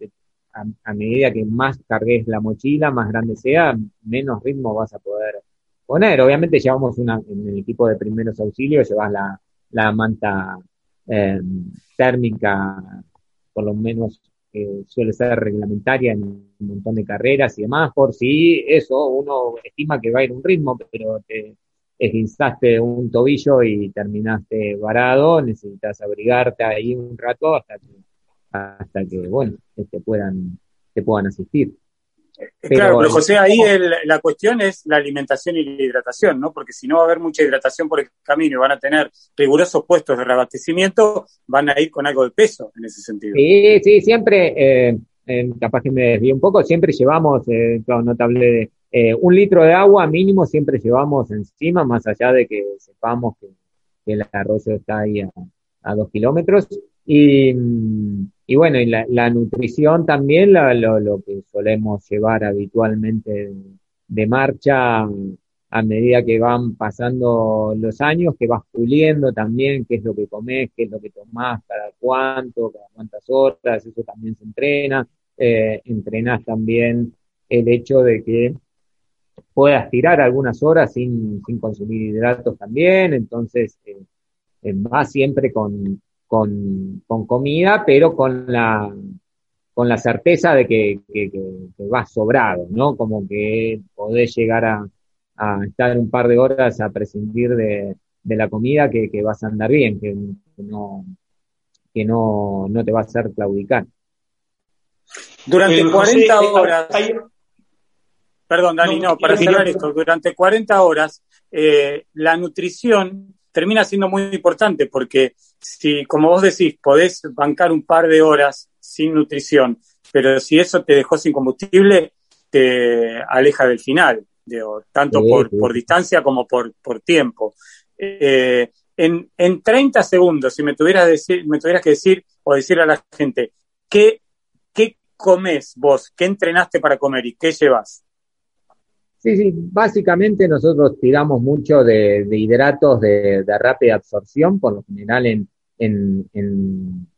a, a, medida que más cargues la mochila, más grande sea, menos ritmo vas a poder poner. Obviamente llevamos una, en el equipo de primeros auxilios, llevas la, la manta eh, térmica por lo menos suele ser reglamentaria en un montón de carreras y demás, por si eso uno estima que va a ir un ritmo, pero te esguinzaste un tobillo y terminaste varado, necesitas abrigarte ahí un rato hasta que, hasta que bueno, te puedan, te puedan asistir. Eh, claro, pero José, ahí el, la cuestión es la alimentación y la hidratación, ¿no? Porque si no va a haber mucha hidratación por el camino y van a tener rigurosos puestos de reabastecimiento, van a ir con algo de peso en ese sentido. Sí, sí, siempre, eh, eh, capaz que me desvío un poco, siempre llevamos, eh, notable, eh, un litro de agua mínimo siempre llevamos encima, más allá de que sepamos que, el arroyo está ahí a, dos kilómetros. Y, bueno, y la, nutrición también, lo, que solemos llevar habitualmente de, marcha a medida que van pasando los años, que vas puliendo también qué es lo que comes, qué es lo que tomás, cada cuánto, cada cuántas horas, eso también se entrena. Eh, también el hecho de que puedas tirar algunas horas sin, sin consumir hidratos también, entonces eh, va siempre con, con, con comida, pero con la, con la certeza de que, que, que, que vas sobrado, ¿no? Como que podés llegar a, a, estar un par de horas a prescindir de, de la comida que, que, vas a andar bien, que, que, no, que no, no te va a hacer claudicar. Durante eh, 40 José, horas. Hay... Perdón, Dani, no, no para cerrar esto, durante 40 horas eh, la nutrición termina siendo muy importante porque si, como vos decís, podés bancar un par de horas sin nutrición, pero si eso te dejó sin combustible, te aleja del final, digo, tanto sí, por, sí. por, distancia como por, por tiempo. Eh, en, en 30 segundos, si me tuvieras, decir, me tuvieras que decir o decir a la gente, ¿qué, ¿qué comes vos? ¿Qué entrenaste para comer y qué llevas? Sí, sí, básicamente nosotros tiramos mucho de, hidratos de, rápida absorción, por lo general en, en, en,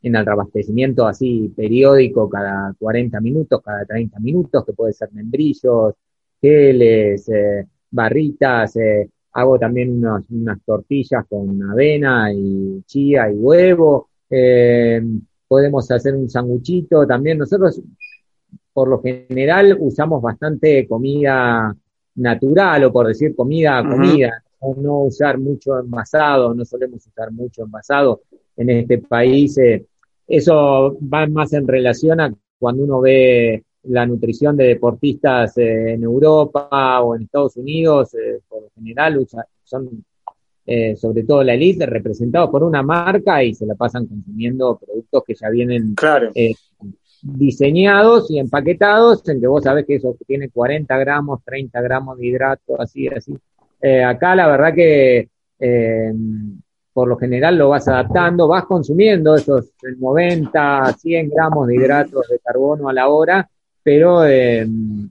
en el reabastecimiento así periódico cada 40 minutos, cada 30 minutos, que puede ser membrillos, geles, eh, barritas, eh, hago también unas tortillas con avena y chía y huevo, eh, podemos hacer un sanguchito también, nosotros por lo general usamos bastante comida natural o por decir comida a comida, uh -huh. no, no usar mucho envasado, no solemos usar mucho envasado. en este país. Eh, eso va más en relación a cuando uno ve la nutrición de deportistas eh, en Europa o en Estados Unidos, eh, por lo general son sobre todo la elite representados por una marca y se la pasan consumiendo productos que ya vienen claro. Diseñados y empaquetados, en que vos sabés que eso tiene 40 gramos, 30 gramos de hidrato, así, así. acá la verdad que por lo general lo vas adaptando, vas consumiendo esos 90, 100 gramos de hidratos de carbono a la hora, pero en,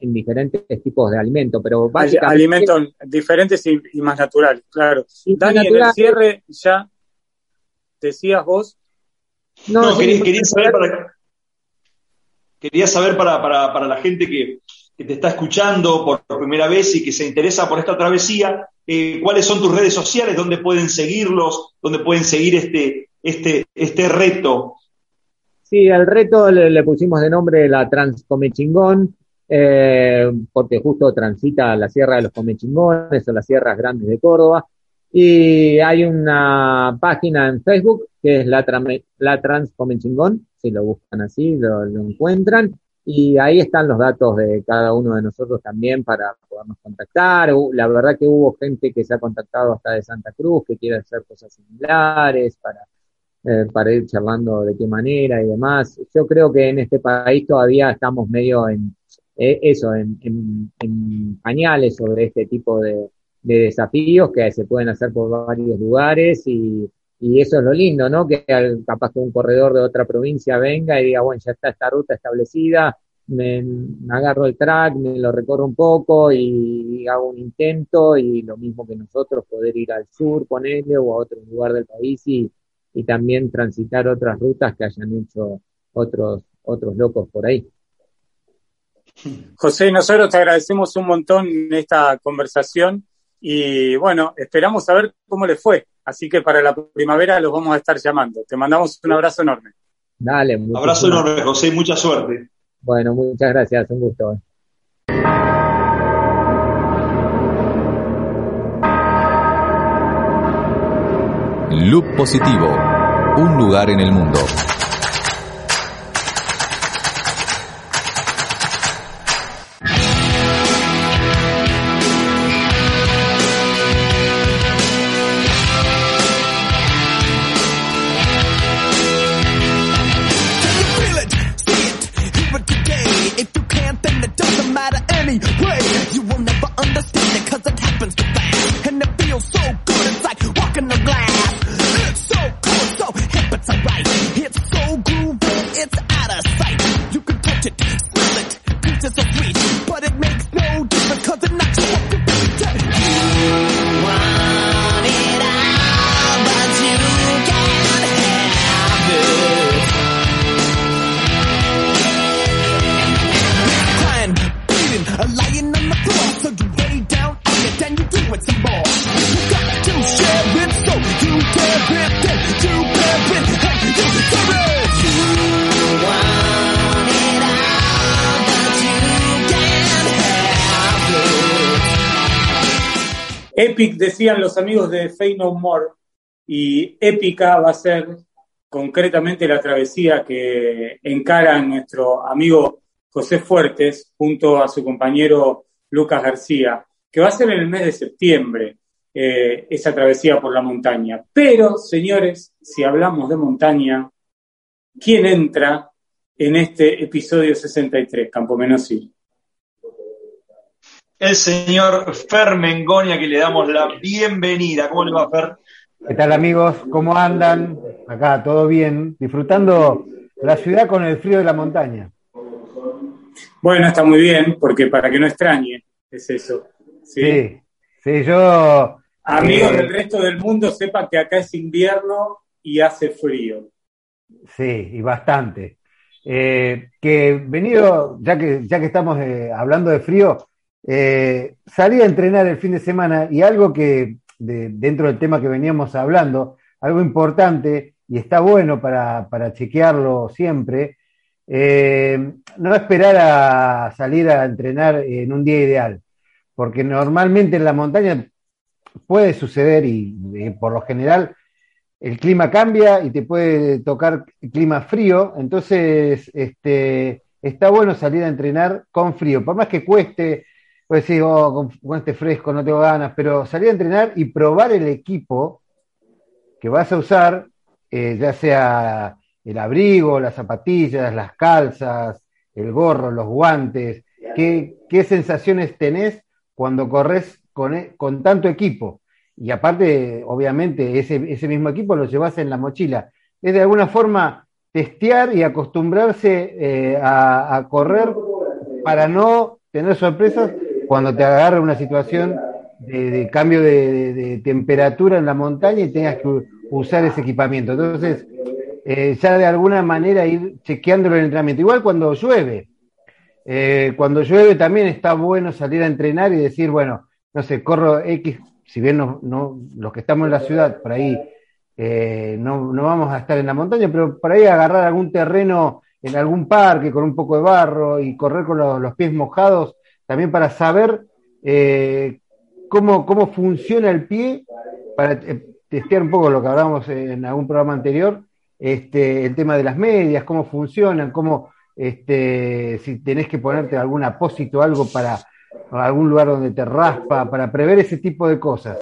diferentes tipos de alimentos. Pero Alimentos diferentes y, más naturales, claro. Dani, en el cierre ya decías vos. No, quería, saber para, quería saber para, para, la gente que, que, te está escuchando por primera vez y que se interesa por esta travesía, eh, cuáles son tus redes sociales, dónde pueden seguirlos, dónde pueden seguir este, este, este reto. Sí, el reto le, pusimos de nombre la Transcomechingón, eh, porque justo transita la Sierra de los Comechingones o las Sierras Grandes de Córdoba. Y hay una página en Facebook es la, la Transcomechingón, si lo buscan así, lo, encuentran. Y ahí están los datos de cada uno de nosotros también para podernos contactar. La verdad que hubo gente que se ha contactado hasta de Santa Cruz, que quiere hacer cosas similares para eh, para ir charlando de qué manera y demás. Yo creo que en este país todavía estamos medio en eh, eso, en, pañales sobre este tipo de, desafíos que se pueden hacer por varios lugares y, eso es lo lindo, ¿no? Que capaz que un corredor de otra provincia venga y diga, bueno, ya está esta ruta establecida, me, agarro el track, me lo recorro un poco y, hago un intento y lo mismo que nosotros, poder ir al sur, con él o a otro lugar del país y, y también transitar otras rutas que hayan hecho otros, otros locos por ahí. José, nosotros te agradecemos un montón esta conversación y bueno, esperamos saber cómo le fue. Así que para la primavera los vamos a estar llamando. Te mandamos un abrazo enorme. Dale, un abrazo enorme, José, mucha suerte. Bueno, muchas gracias, un gusto. Loop Positivo, un lugar en el mundo. Decían los amigos de Fey No More y épica va a ser concretamente la travesía que encara nuestro amigo José Fuertes junto a su compañero Lucas García, que va a ser en el mes de septiembre eh, esa travesía por la montaña. Pero, señores, si hablamos de montaña, ¿quién entra en este episodio 63, Campo Menosí? El señor Fer Mengonia, que le damos la bienvenida. ¿Cómo le va, Fer? ¿Qué tal, amigos? ¿Cómo andan? Acá, todo bien, disfrutando la ciudad con el frío de la montaña. Bueno, está muy bien, porque para que no extrañe, es eso. Sí, sí, yo... Amigos eh, del resto del mundo, sepan que acá es invierno y hace frío. Sí, y bastante. Eh, que venido, ya que, ya que estamos eh, hablando de frío, eh, salí a entrenar el fin de semana y algo que dentro del tema que veníamos hablando, algo importante y está bueno para, chequearlo siempre, eh, no esperar a salir a entrenar en un día ideal, porque normalmente en la montaña puede suceder y, por lo general el clima cambia y te puede tocar clima frío, entonces este, está bueno salir a entrenar con frío, por más que cueste, pues decir, oh, con, este fresco no tengo ganas, pero salir a entrenar y probar el equipo que vas a usar, eh, ya sea el abrigo, las zapatillas, las calzas, el gorro, los guantes, qué, qué sensaciones tenés cuando corres con, e, con tanto equipo. Y aparte, obviamente, ese, ese mismo equipo lo llevas en la mochila. Es de alguna forma testear y acostumbrarse eh, a, correr para no tener sorpresas cuando te agarre una situación de, cambio de, temperatura en la montaña y tengas que usar ese equipamiento. Entonces, eh, ya de alguna manera ir chequeándolo en el entrenamiento. Igual cuando llueve. Eh, cuando llueve también está bueno salir a entrenar y decir, bueno, no sé, corro X si bien no, los que estamos en la ciudad, por ahí eh, no, vamos a estar en la montaña, pero por ahí agarrar algún terreno en algún parque con un poco de barro y correr con los, pies mojados, también para saber eh, cómo, cómo funciona el pie, para eh, testear un poco lo que hablábamos en algún programa anterior, este, el tema de las medias, cómo funcionan, cómo, este, si tenés que ponerte algún apósito, algo para algún lugar donde te raspa, para prever ese tipo de cosas.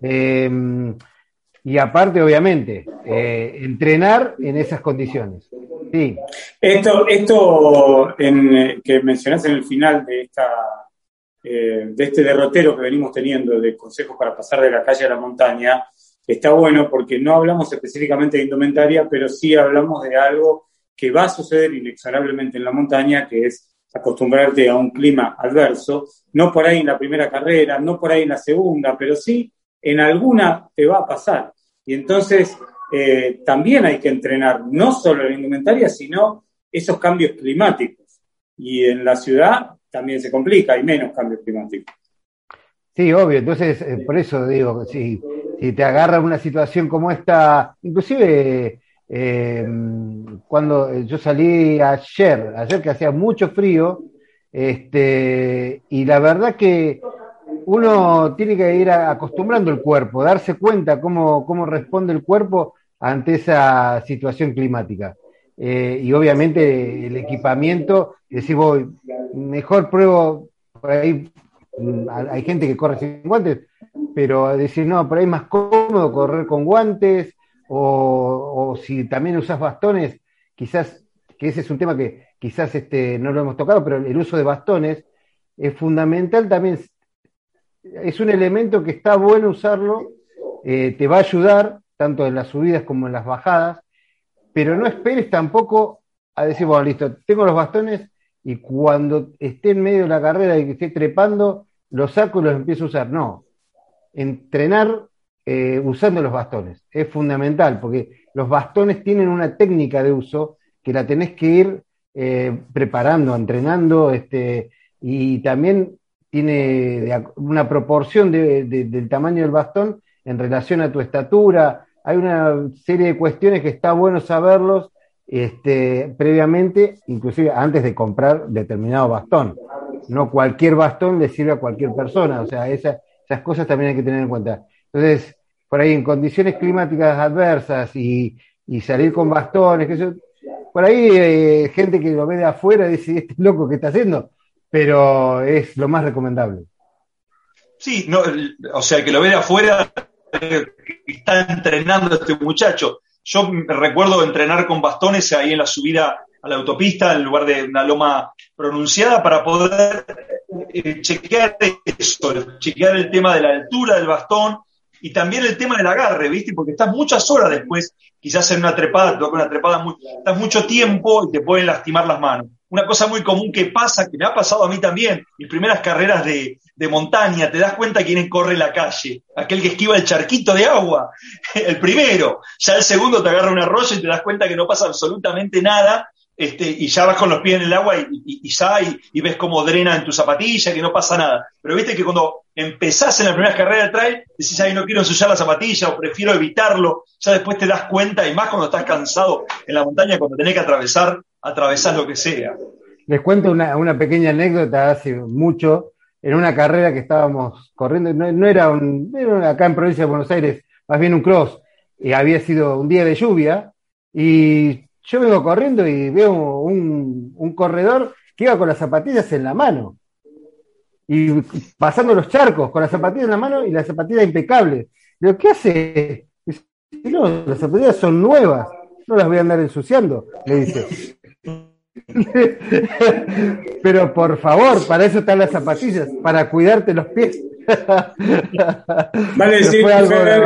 Eh, y aparte, obviamente, eh, entrenar en esas condiciones. Esto, esto en, que mencionaste en el final de, esta, eh, de este derrotero que venimos teniendo de consejos para pasar de la calle a la montaña, está bueno porque no hablamos específicamente de indumentaria, pero sí hablamos de algo que va a suceder inexorablemente en la montaña, que es acostumbrarte a un clima adverso, no por ahí en la primera carrera, no por ahí en la segunda, pero sí en alguna te va a pasar. Y entonces eh, también hay que entrenar no solo la indumentaria, sino esos cambios climáticos. Y en la ciudad también se complica, hay menos cambios climáticos. Sí, obvio. Entonces, eh, por eso digo, si, si te agarra una situación como esta, inclusive eh, cuando yo salí ayer, ayer que hacía mucho frío, este, y la verdad que uno tiene que ir acostumbrando el cuerpo, darse cuenta cómo, cómo responde el cuerpo ante esa situación climática. Eh, y obviamente el equipamiento, decir, voy, mejor pruebo, por ahí mm, hay gente que corre sin guantes, pero decir, no, por ahí es más cómodo correr con guantes, o, si también usas bastones, quizás, que ese es un tema que quizás este, no lo hemos tocado, pero el uso de bastones es fundamental también, es un elemento que está bueno usarlo, eh, te va a ayudar tanto en las subidas como en las bajadas, pero no esperes tampoco a decir, bueno, listo, tengo los bastones y cuando esté en medio de la carrera y que esté trepando, los saco y los empiezo a usar. No, entrenar eh, usando los bastones. Es fundamental porque los bastones tienen una técnica de uso que la tenés que ir eh, preparando, entrenando, este, y también tiene una proporción del tamaño del bastón en relación a tu estatura. Hay una serie de cuestiones que está bueno saberlos este, previamente, inclusive antes de comprar determinado bastón. No cualquier bastón le sirve a cualquier persona, o sea, esas cosas también hay que tener en cuenta. Entonces, por ahí en condiciones climáticas adversas y, salir con bastones, por ahí eh, gente que lo ve de afuera dice, este loco que está haciendo, pero es lo más recomendable. Sí, no, o sea, que lo ve de afuera, está entrenando este muchacho. Yo recuerdo entrenar con bastones ahí en la subida a la autopista, en lugar de una loma pronunciada, para poder eh, chequear eso, chequear el tema de la altura del bastón, y también el tema del agarre, ¿viste? Porque estás muchas horas después, quizás en una trepada, toca una trepada, muy, estás mucho tiempo y te pueden lastimar las manos. Una cosa muy común que pasa, que me ha pasado a mí también, mis primeras carreras de, de montaña, te das cuenta quién corre la calle, aquel que esquiva el charquito de agua, [LAUGHS] el primero, ya el segundo te agarra un arroyo y te das cuenta que no pasa absolutamente nada este, y ya vas con los pies en el agua y, y, y, y, ves cómo drena en tu zapatilla, que no pasa nada. Pero viste que cuando empezás en la primera carrera de trail, decís, ay, no quiero ensuciar la zapatilla o prefiero evitarlo, ya después te das cuenta y más cuando estás cansado en la montaña, cuando tenés que atravesar, atravesás lo que sea. Les cuento una, una pequeña anécdota hace mucho, en una carrera que estábamos corriendo, no, era, un, acá en provincia de Buenos Aires, más bien un cross, y había sido un día de lluvia, y yo vengo corriendo y veo un, un corredor que iba con las zapatillas en la mano y pasando los charcos con las zapatillas en la mano y las zapatillas impecables. Digo, ¿qué hace? Dice, no, las zapatillas son nuevas, no las voy a andar ensuciando, le dice. [LAUGHS] Pero por favor, para eso están las zapatillas, para cuidarte los pies. Vale decir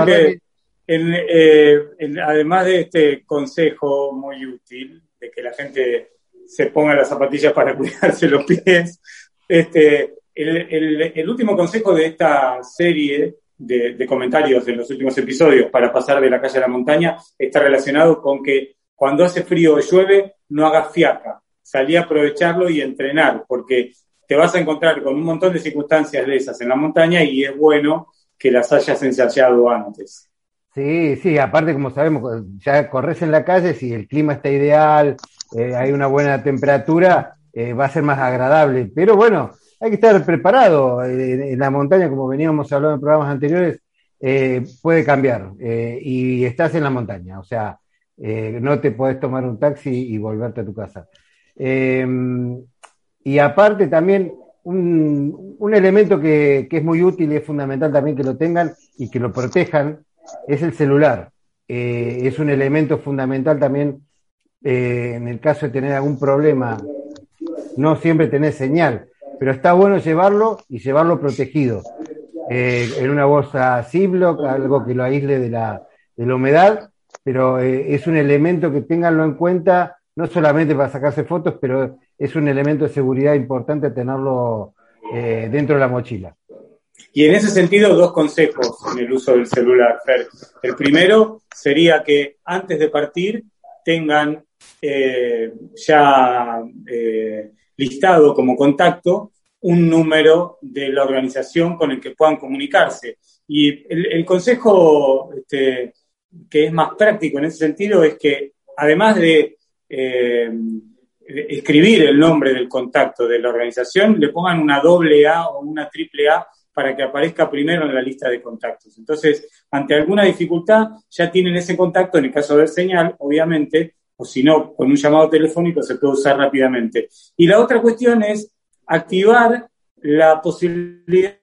que eh, además de este consejo muy útil de que la gente se ponga las zapatillas para [LAUGHS] cuidarse los pies, este, el, último consejo de esta serie de, comentarios de los últimos episodios para pasar de la calle a la montaña está relacionado con que cuando hace frío o llueve, no hagas fiaca. Salí a aprovecharlo y entrenar, porque te vas a encontrar con un montón de circunstancias de esas en la montaña y es bueno que las hayas ensayado antes. Sí, sí, aparte como sabemos, ya corres en la calle, si el clima está ideal, eh, hay una buena temperatura, eh, va a ser más agradable. Pero bueno, hay que estar preparado. En, la montaña, como veníamos hablando en programas anteriores, eh, puede cambiar y estás en la montaña, o sea, no te podés tomar un taxi y volverte a tu casa. Y aparte también un, elemento que, es muy útil y es fundamental también que lo tengan y que lo protejan es el celular. es un elemento fundamental también en el caso de tener algún problema, no siempre tener señal pero está bueno llevarlo y llevarlo protegido. Eh, en una bolsa Ziploc, algo que lo aísle de la, de la humedad, pero eh, es un elemento que tenganlo en cuenta, no solamente para sacarse fotos, pero es un elemento de seguridad importante tenerlo eh, dentro de la mochila. Y en ese sentido, dos consejos en el uso del celular. El primero sería que antes de partir tengan ya listado como contacto un número de la organización con el que puedan comunicarse. Y el, consejo este, que es más práctico en ese sentido es que además de eh, escribir el nombre del contacto de la organización, le pongan una doble A o una triple A para que aparezca primero en la lista de contactos. Entonces, ante alguna dificultad, ya tienen ese contacto, en el caso de señal, obviamente, o si no, con un llamado telefónico se puede usar rápidamente. Y la otra cuestión es activar la posibilidad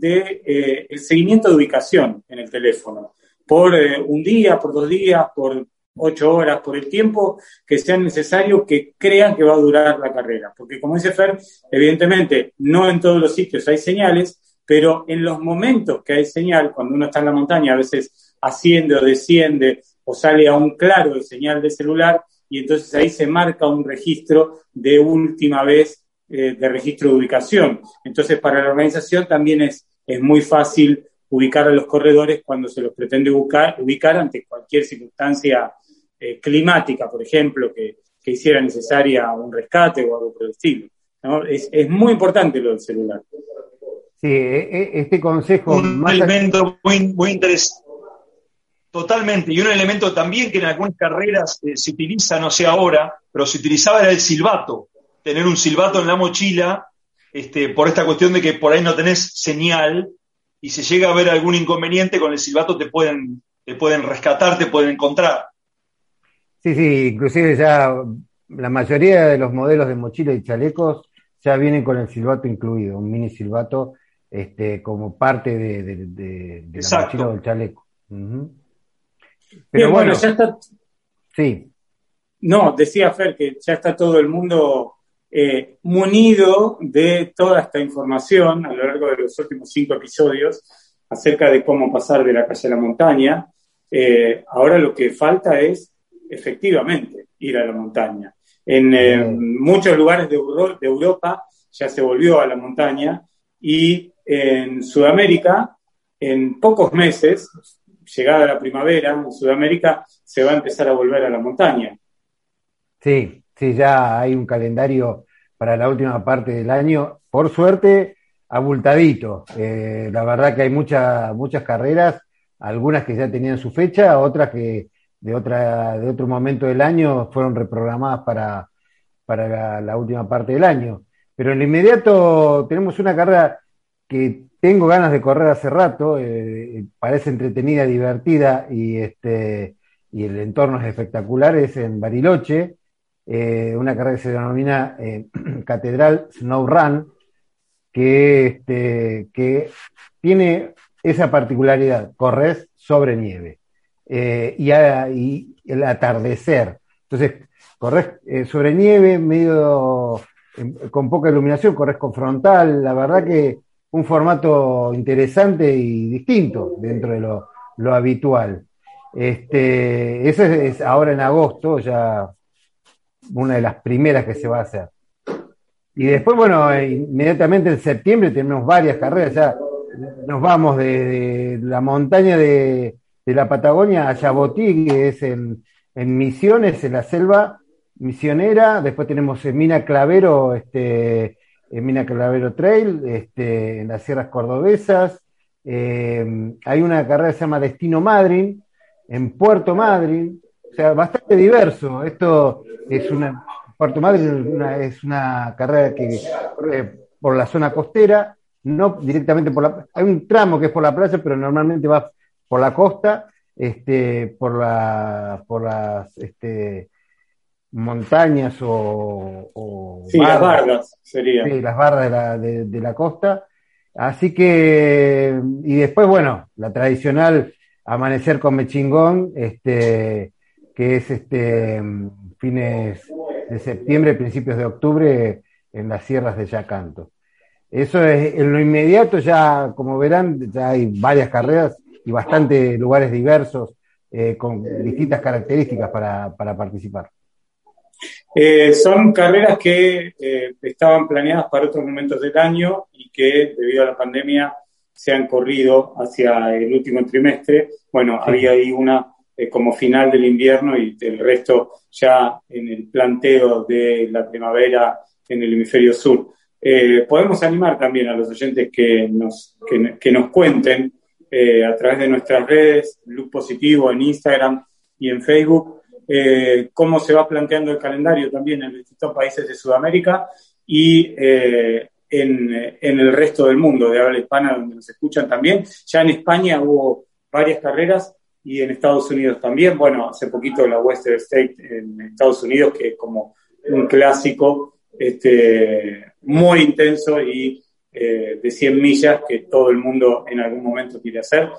de eh, seguimiento de ubicación en el teléfono por eh, un día, por dos días, por ocho horas, por el tiempo que sea necesario que crean que va a durar la carrera. Porque como dice Fer, evidentemente no en todos los sitios hay señales, pero en los momentos que hay señal, cuando uno está en la montaña, a veces asciende o desciende o sale a un claro de señal de celular y entonces ahí se marca un registro de última vez eh, de registro de ubicación. Entonces, para la organización también es, es muy fácil ubicar a los corredores cuando se los pretende ubicar, ubicar ante cualquier circunstancia eh, climática, por ejemplo, que, que, hiciera necesaria un rescate o algo por el estilo. Es, es, muy importante lo del celular. Sí, e, e, este consejo... Un elemento muy, muy interesante. Totalmente, y un elemento también que en algunas carreras eh, se utiliza, no sé ahora, pero se utilizaba era el silbato tener un silbato en la mochila, este, por esta cuestión de que por ahí no tenés señal y si llega a haber algún inconveniente con el silbato te pueden, te pueden rescatar, te pueden encontrar. Sí, sí, inclusive ya la mayoría de los modelos de mochila y chalecos ya vienen con el silbato incluido, un mini silbato este, como parte de, la mochila o del chaleco. Pero bueno, ya está. Sí. No, decía Fer que ya está todo el mundo eh, munido de toda esta información a lo largo de los últimos cinco episodios acerca de cómo pasar de la calle a la montaña. Eh, ahora lo que falta es efectivamente ir a la montaña. En eh, muchos lugares de, de Europa ya se volvió a la montaña y en Sudamérica, en pocos meses, llegada la primavera, en Sudamérica se va a empezar a volver a la montaña. Sí, Sí, ya hay un calendario para la última parte del año. Por suerte, abultadito. Eh, la verdad que hay muchas muchas carreras, algunas que ya tenían su fecha, otras que de, otra, de otro momento del año fueron reprogramadas para, para la, última parte del año. Pero en lo inmediato tenemos una carrera que tengo ganas de correr hace rato, eh, parece entretenida, divertida y, este, y el entorno es espectacular, es en Bariloche, eh, una carrera que se denomina eh, [CLEARS THROAT] Catedral Snow Run, que, este, que tiene esa particularidad, corres sobre nieve y, y, el atardecer. Entonces, corres sobre nieve, medio con poca iluminación, corres con frontal, la verdad que un formato interesante y distinto dentro de lo, habitual. Este, eso es, ahora en agosto, ya una de las primeras que se va a hacer. Y después, bueno, inmediatamente en septiembre tenemos varias carreras, ya nos vamos de, la montaña de, la Patagonia a Yabotí, que es en, en Misiones, en la selva misionera, después tenemos en Mina Clavero, este, en Mina Calavero Trail, este, en las sierras cordobesas. Eh, hay una carrera que se llama Destino Madrid, en Puerto Madryn, o sea, bastante diverso. Esto es una, Puerto Madryn es una carrera que corre por la zona costera, no directamente por la, hay un tramo que es por la playa, pero normalmente va por la costa, este, por la, por las, este, montañas o, sí, las bardas sería. Sí, las bardas de la, costa. Así que, y después, bueno, la tradicional amanecer con mechingón, este, que es este fines de septiembre, principios de octubre, en las sierras de Yacanto. Eso es, en lo inmediato ya, como verán, ya hay varias carreras y bastantes lugares diversos eh, con distintas características para participar. Eh, son carreras que eh, estaban planeadas para otros momentos del año y que debido a la pandemia se han corrido hacia el último trimestre. Bueno, había ahí una eh, como final del invierno y el resto ya en el planteo de la primavera en el hemisferio sur. podemos animar también a los oyentes que nos, que, nos cuenten a través de nuestras redes, Luz Positivo en Instagram y en Facebook, eh, cómo se va planteando el calendario también en distintos países de Sudamérica y eh, en, el resto del mundo de habla hispana donde nos escuchan también. Ya en España hubo varias carreras y en Estados Unidos también. Bueno, hace poquito la Western State en Estados Unidos, que es como un clásico este, muy intenso y eh, de 100 millas que todo el mundo en algún momento quiere hacer,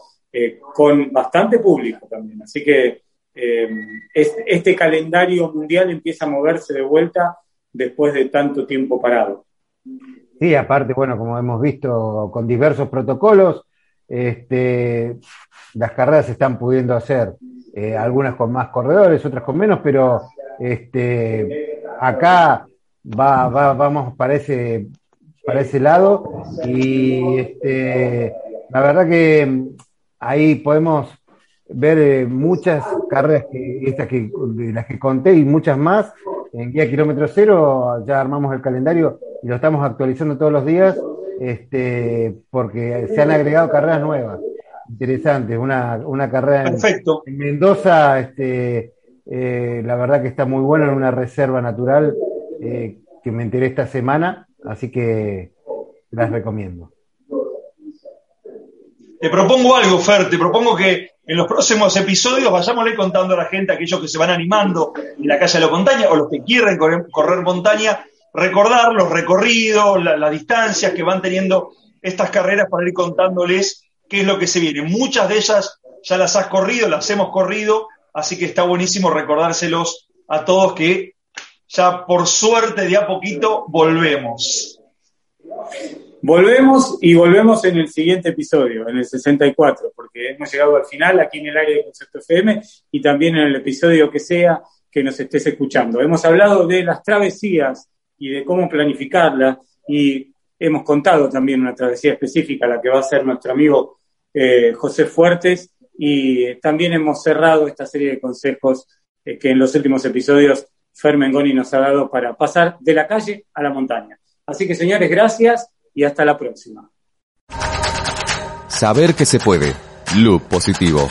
con bastante público también. Así que eh, este, calendario mundial empieza a moverse de vuelta después de tanto tiempo parado. Sí, aparte, bueno, como hemos visto con diversos protocolos, este, las carreras se están pudiendo hacer, eh, algunas con más corredores, otras con menos, pero este, acá va, vamos para ese, para ese lado y este, la verdad que ahí podemos ver eh, muchas carreras que, estas que, de las que conté y muchas más. En Guía Kilómetro Cero ya armamos el calendario y lo estamos actualizando todos los días este, porque se han agregado carreras nuevas, interesantes. Una, una carrera en, Mendoza, este, eh, la verdad que está muy buena en una reserva natural eh, que me enteré esta semana, así que las recomiendo. Te propongo algo, Fer, te propongo que en los próximos episodios vayámosle contando a la gente, aquellos que se van animando en la calle de la montaña o los que quieren correr, montaña, recordar los recorridos, las distancias que van teniendo estas carreras para ir contándoles qué es lo que se viene. Muchas de ellas ya las has corrido, las hemos corrido, así que está buenísimo recordárselos a todos que ya por suerte de a poquito volvemos. Volvemos y volvemos en el siguiente episodio, en el 64, porque hemos llegado al final aquí en el área de Concepto FM y también en el episodio que sea que nos estés escuchando. Hemos hablado de las travesías y de cómo planificarlas y hemos contado también una travesía específica, la que va a ser nuestro amigo eh, José Fuertes y también hemos cerrado esta serie de consejos eh, que en los últimos episodios Fermengoni nos ha dado para pasar de la calle a la montaña. Así que señores, gracias y hasta la próxima. Saber que se puede. Loop positivo.